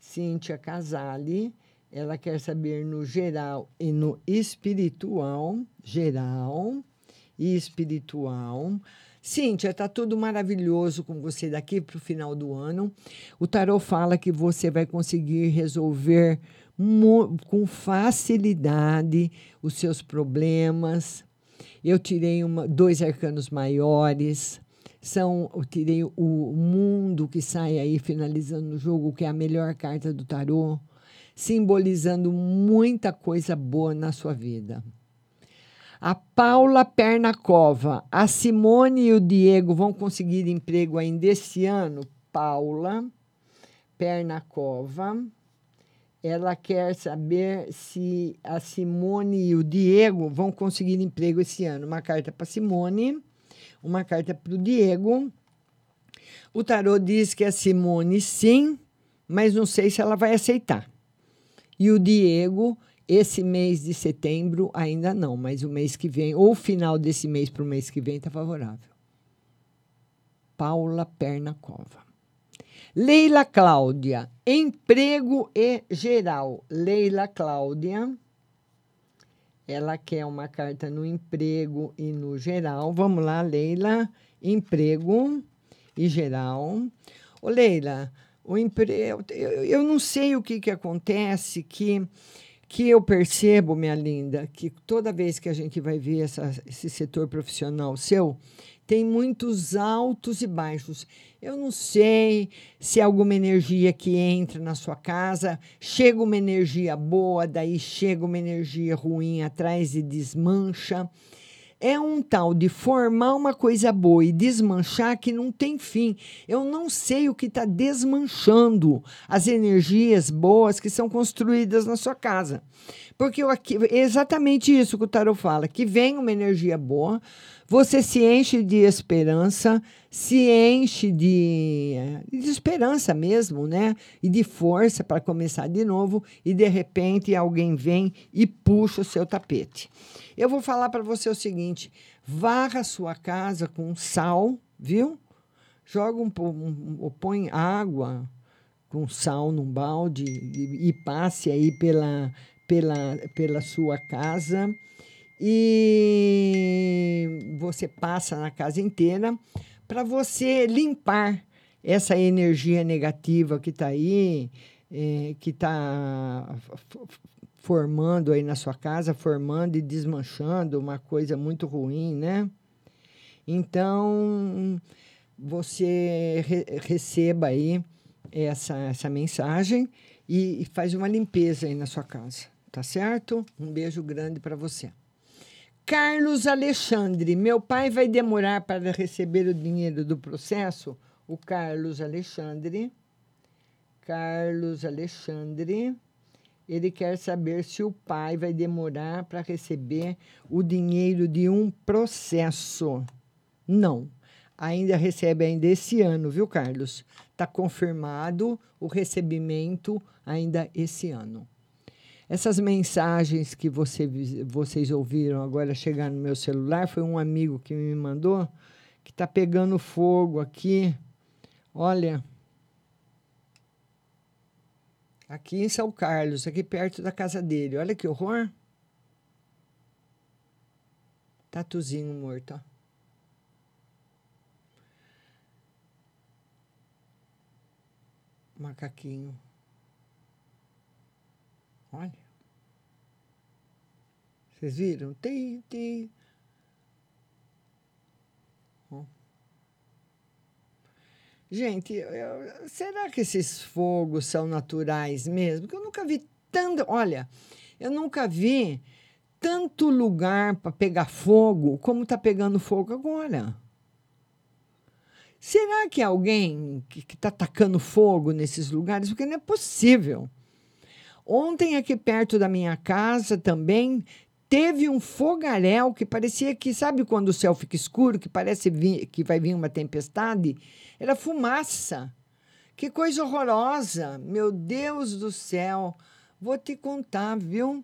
Cíntia Casale, ela quer saber no geral e no espiritual, geral e espiritual. Cíntia, tá tudo maravilhoso com você daqui para o final do ano. O tarot fala que você vai conseguir resolver com facilidade os seus problemas. Eu tirei uma- dois arcanos maiores. São, eu tirei o mundo que sai aí finalizando o jogo, que é a melhor carta do tarô, simbolizando muita coisa boa na sua vida. A Paula Pernacova, a Simone e o Diego vão conseguir emprego ainda esse ano. Paula Pernacova. Ela quer saber se a Simone e o Diego vão conseguir emprego esse ano. Uma carta para Simone, uma carta para o Diego. O tarô diz que a Simone sim, mas não sei se ela vai aceitar. E o Diego, esse mês de setembro, ainda não, mas o mês que vem, ou final desse mês para o mês que vem, está favorável. Paula Pernacova. Leila Cláudia, emprego e geral. Leila Cláudia, ela quer uma carta no emprego e no geral. Vamos lá, Leila, emprego e geral. Ô, Leila, o emprego, eu, eu não sei o que, que acontece que que eu percebo, minha linda, que toda vez que a gente vai ver essa, esse setor profissional seu, tem muitos altos e baixos. Eu não sei se é alguma energia que entra na sua casa, chega uma energia boa, daí chega uma energia ruim atrás e desmancha. É um tal de formar uma coisa boa e desmanchar que não tem fim. Eu não sei o que está desmanchando as energias boas que são construídas na sua casa. Porque eu aqui, é exatamente isso que o Tarot fala: que vem uma energia boa, você se enche de esperança, se enche de, de esperança mesmo, né? E de força para começar de novo, e de repente alguém vem e puxa o seu tapete. Eu vou falar para você o seguinte: varra a sua casa com sal, viu? Joga um, um, um põe água com sal num balde e, e passe aí pela, pela, pela sua casa e você passa na casa inteira para você limpar essa energia negativa que está aí, eh, que está formando aí na sua casa, formando e desmanchando uma coisa muito ruim, né? Então, você re- receba aí essa, essa mensagem e, e faz uma limpeza aí na sua casa, tá certo? Um beijo grande para você. Carlos Alexandre, meu pai vai demorar para receber o dinheiro do processo? O Carlos Alexandre. Carlos Alexandre. Ele quer saber se o pai vai demorar para receber o dinheiro de um processo. Não. Ainda recebe ainda esse ano, viu, Carlos? Está confirmado o recebimento ainda esse ano. Essas mensagens que você, vocês ouviram agora chegar no meu celular foi um amigo que me mandou que está pegando fogo aqui. Olha. Aqui em São Carlos, aqui perto da casa dele. Olha que horror. Tatuzinho morto, ó. Macaquinho. Olha. Vocês viram? Tem, tem. Gente, será que esses fogos são naturais mesmo? Porque eu nunca vi tanto. Olha, eu nunca vi tanto lugar para pegar fogo como está pegando fogo agora. Será que é alguém que está tacando fogo nesses lugares? Porque não é possível. Ontem, aqui perto da minha casa também, teve um fogaréu que parecia que, sabe quando o céu fica escuro, que parece que vai vir uma tempestade? Era fumaça. Que coisa horrorosa. Meu Deus do céu. Vou te contar, viu?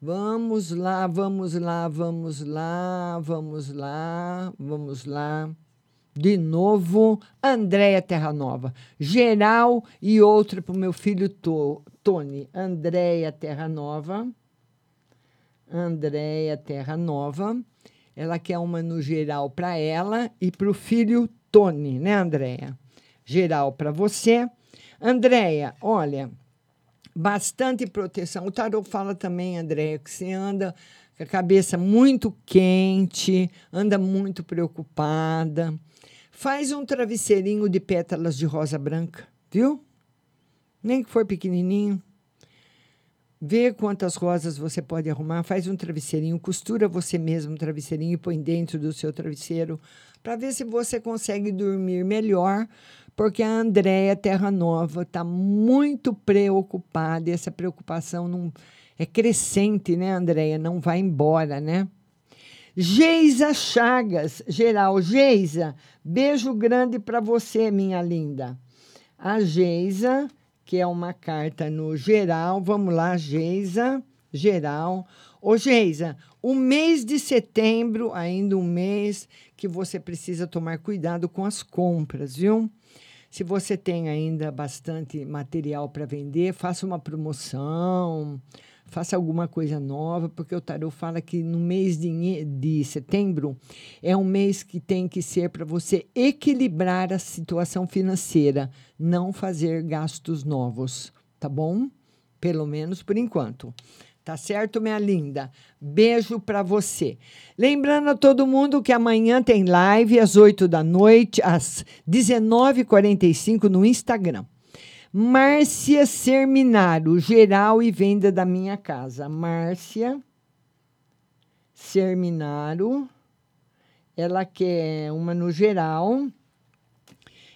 Vamos lá, vamos lá, vamos lá, vamos lá, vamos lá. De novo, Andréia Terra Nova. Geral e outra para o meu filho To- Tony. Andréia Terra Nova. Andréia Terra Nova. Ela quer uma no geral para ela e para o filho Tony, né, Andréia? Geral para você. Andréia, olha, bastante proteção. O tarot fala também, Andréia, que você anda com a cabeça muito quente, anda muito preocupada. Faz um travesseirinho de pétalas de rosa branca, viu? Nem que for pequenininho. Vê quantas rosas você pode arrumar, faz um travesseirinho, costura você mesmo um travesseirinho e põe dentro do seu travesseiro para ver se você consegue dormir melhor, porque a Andréia Terra Nova está muito preocupada e essa preocupação não é crescente, né, Andréia? Não vai embora, né? Geisa Chagas, geral. Geisa, beijo grande para você, minha linda. A Geisa que é uma carta no geral. Vamos lá, Geisa, geral. Ô, Geisa, o mês de setembro, ainda um mês que você precisa tomar cuidado com as compras, viu? Se você tem ainda bastante material para vender, faça uma promoção, faça alguma coisa nova, porque o tarot fala que no mês de, de setembro é um mês que tem que ser para você equilibrar a situação financeira, não fazer gastos novos, tá bom? Pelo menos por enquanto. Tá certo, minha linda? Beijo para você. Lembrando a todo mundo que amanhã tem live às 8 da noite, às 19h45 no Instagram. Márcia Serminaro, geral e venda da minha casa. Márcia Serminaro, ela quer uma no geral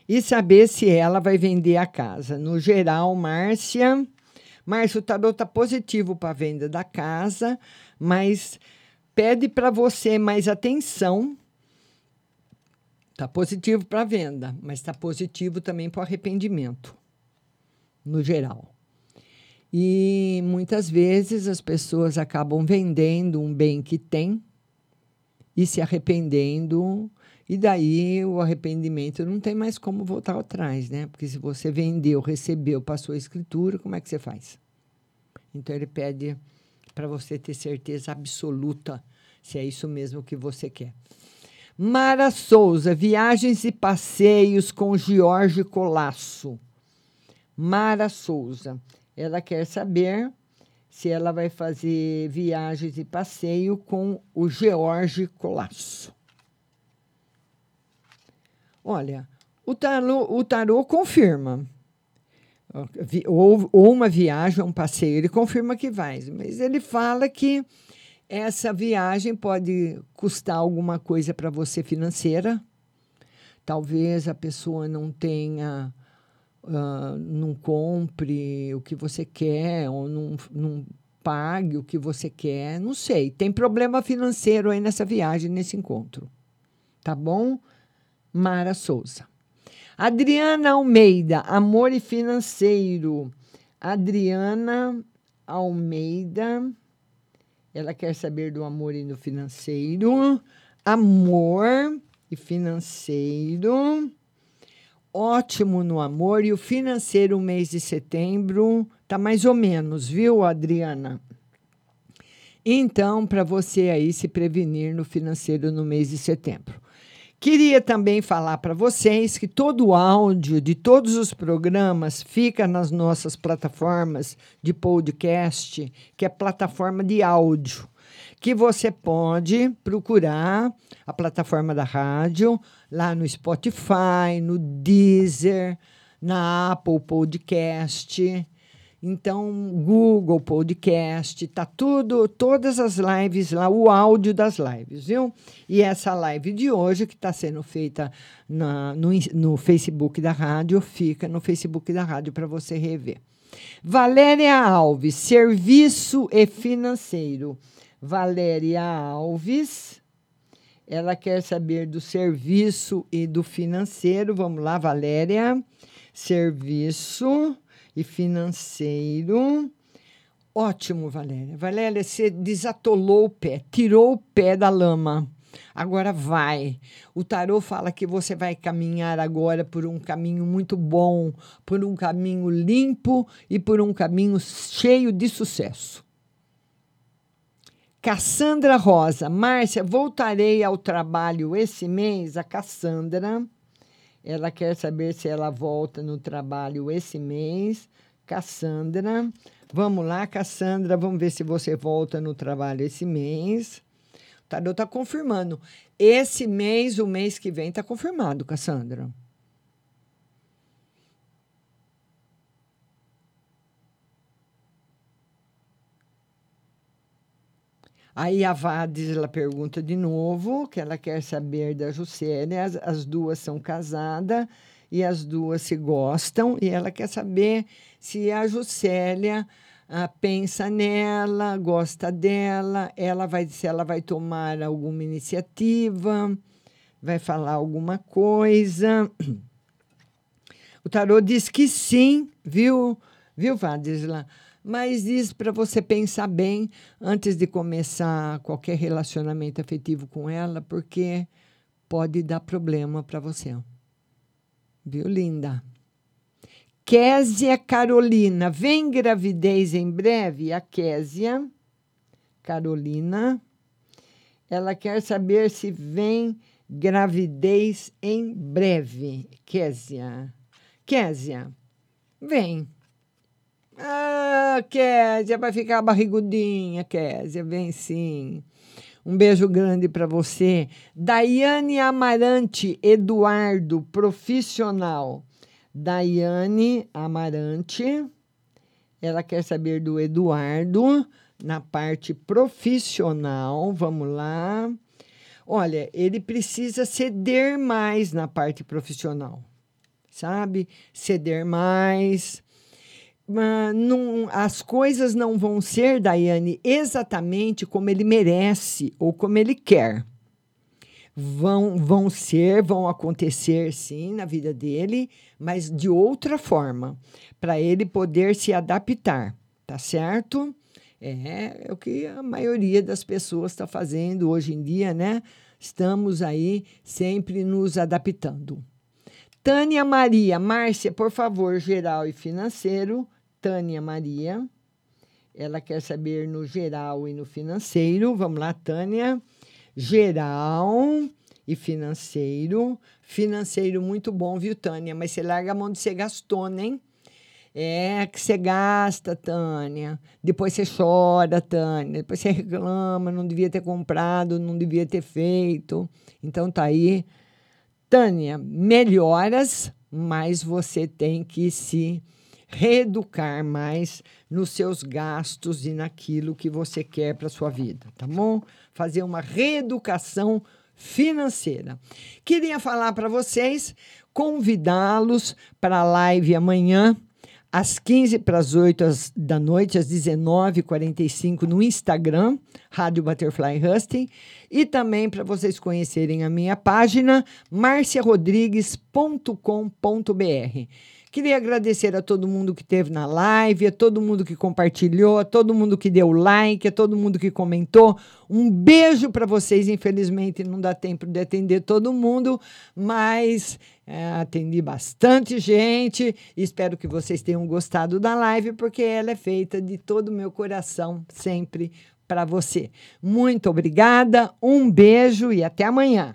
e saber se ela vai vender a casa. No geral, Márcia. Márcia, o tarot está positivo para a venda da casa, mas pede para você mais atenção. Está positivo para a venda, mas está positivo também para o arrependimento no geral. E muitas vezes as pessoas acabam vendendo um bem que tem e se arrependendo, e daí o arrependimento não tem mais como voltar atrás, né? Porque se você vendeu, recebeu, passou a escritura, como é que você faz? Então ele pede para você ter certeza absoluta se é isso mesmo que você quer. Mara Souza, viagens e passeios com Jorge Colasso. Mara Souza. Ela quer saber se ela vai fazer viagens e passeio com o George Colasso. Olha, o tarô, o tarô confirma. Ou, ou uma viagem, um passeio, ele confirma que vai, mas ele fala que essa viagem pode custar alguma coisa para você financeira. Talvez a pessoa não tenha não compre o que você quer ou não, não pague o que você quer, não sei. Tem problema financeiro aí nessa viagem, nesse encontro. Tá bom? Mara Souza. Adriana Almeida, amor e financeiro. Adriana Almeida, ela quer saber do amor e do financeiro. Amor e financeiro ótimo no amor e o financeiro mês de setembro tá mais ou menos, viu, Adriana? Então, para você aí se prevenir no financeiro no mês de setembro. Queria também falar para vocês que todo o áudio de todos os programas fica nas nossas plataformas de podcast, que é plataforma de áudio que você pode procurar a plataforma da rádio lá no Spotify, no Deezer, na Apple Podcast. Então, Google Podcast, tá tudo, todas as lives lá, o áudio das lives, viu? E essa live de hoje, que está sendo feita na, no, no Facebook da rádio, fica no Facebook da rádio para você rever. Valéria Alves, serviço e financeiro. Valéria Alves. Ela quer saber do serviço e do financeiro. Vamos lá, Valéria. Serviço e financeiro. Ótimo, Valéria. Valéria, você desatolou o pé, tirou o pé da lama. Agora vai. O tarô fala que você vai caminhar agora por um caminho muito bom, por um caminho limpo e por um caminho cheio de sucesso. Cassandra Rosa, Márcia, voltarei ao trabalho esse mês? A Cassandra, ela quer saber se ela volta no trabalho esse mês. Cassandra, vamos lá, Cassandra, vamos ver se você volta no trabalho esse mês. O Tarô está confirmando. Esse mês, o mês que vem, está confirmado, Cassandra. Aí a Vades ela pergunta de novo, que ela quer saber da Juscelia. As, as duas são casadas e as duas se gostam, e ela quer saber se a Juscelia ah, pensa nela, gosta dela, ela vai, se ela vai tomar alguma iniciativa, vai falar alguma coisa. O tarô diz que sim, viu, viu, Vadisla? Mas diz para você pensar bem antes de começar qualquer relacionamento afetivo com ela, porque pode dar problema para você. Viu, linda? Késia Carolina, vem gravidez em breve? A Késia Carolina, ela quer saber se vem gravidez em breve. Késia. Késia, vem. Ah, Késia, vai ficar barrigudinha, Késia, vem sim. Um beijo grande para você. Daiane Amarante Eduardo, profissional. Daiane Amarante, ela quer saber do Eduardo na parte profissional. Vamos lá. Olha, ele precisa ceder mais na parte profissional, sabe? Ceder mais. Não, as coisas não vão ser, Daiane, exatamente como ele merece ou como ele quer vão, vão ser, vão acontecer sim na vida dele, mas de outra forma, para ele poder se adaptar, tá certo? É, é o que a maioria das pessoas está fazendo hoje em dia, né? Estamos aí sempre nos adaptando. Tânia Maria, Márcia, por favor, geral e financeiro. Tânia Maria, ela quer saber no geral e no financeiro. Vamos lá, Tânia geral e financeiro. Financeiro muito bom, viu, Tânia? Mas você larga a mão de ser gastona, hein? É que você gasta, Tânia. Depois você chora, Tânia. Depois você reclama, não devia ter comprado, não devia ter feito. Então tá aí. Tânia, melhoras, mas você tem que se reeducar mais nos seus gastos e naquilo que você quer para sua vida, tá bom? Fazer uma reeducação financeira. Queria falar para vocês, convidá-los para a live amanhã às 15 para as 8 da noite, às 19h45 no Instagram, Rádio Butterfly Husting, e também para vocês conhecerem a minha página, marciarodrigues.com.br. Queria agradecer a todo mundo que esteve na live, a todo mundo que compartilhou, a todo mundo que deu like, a todo mundo que comentou. Um beijo para vocês. Infelizmente, não dá tempo de atender todo mundo, mas é, atendi bastante gente. Espero que vocês tenham gostado da live, porque ela é feita de todo o meu coração, sempre para você. Muito obrigada, um beijo e até amanhã.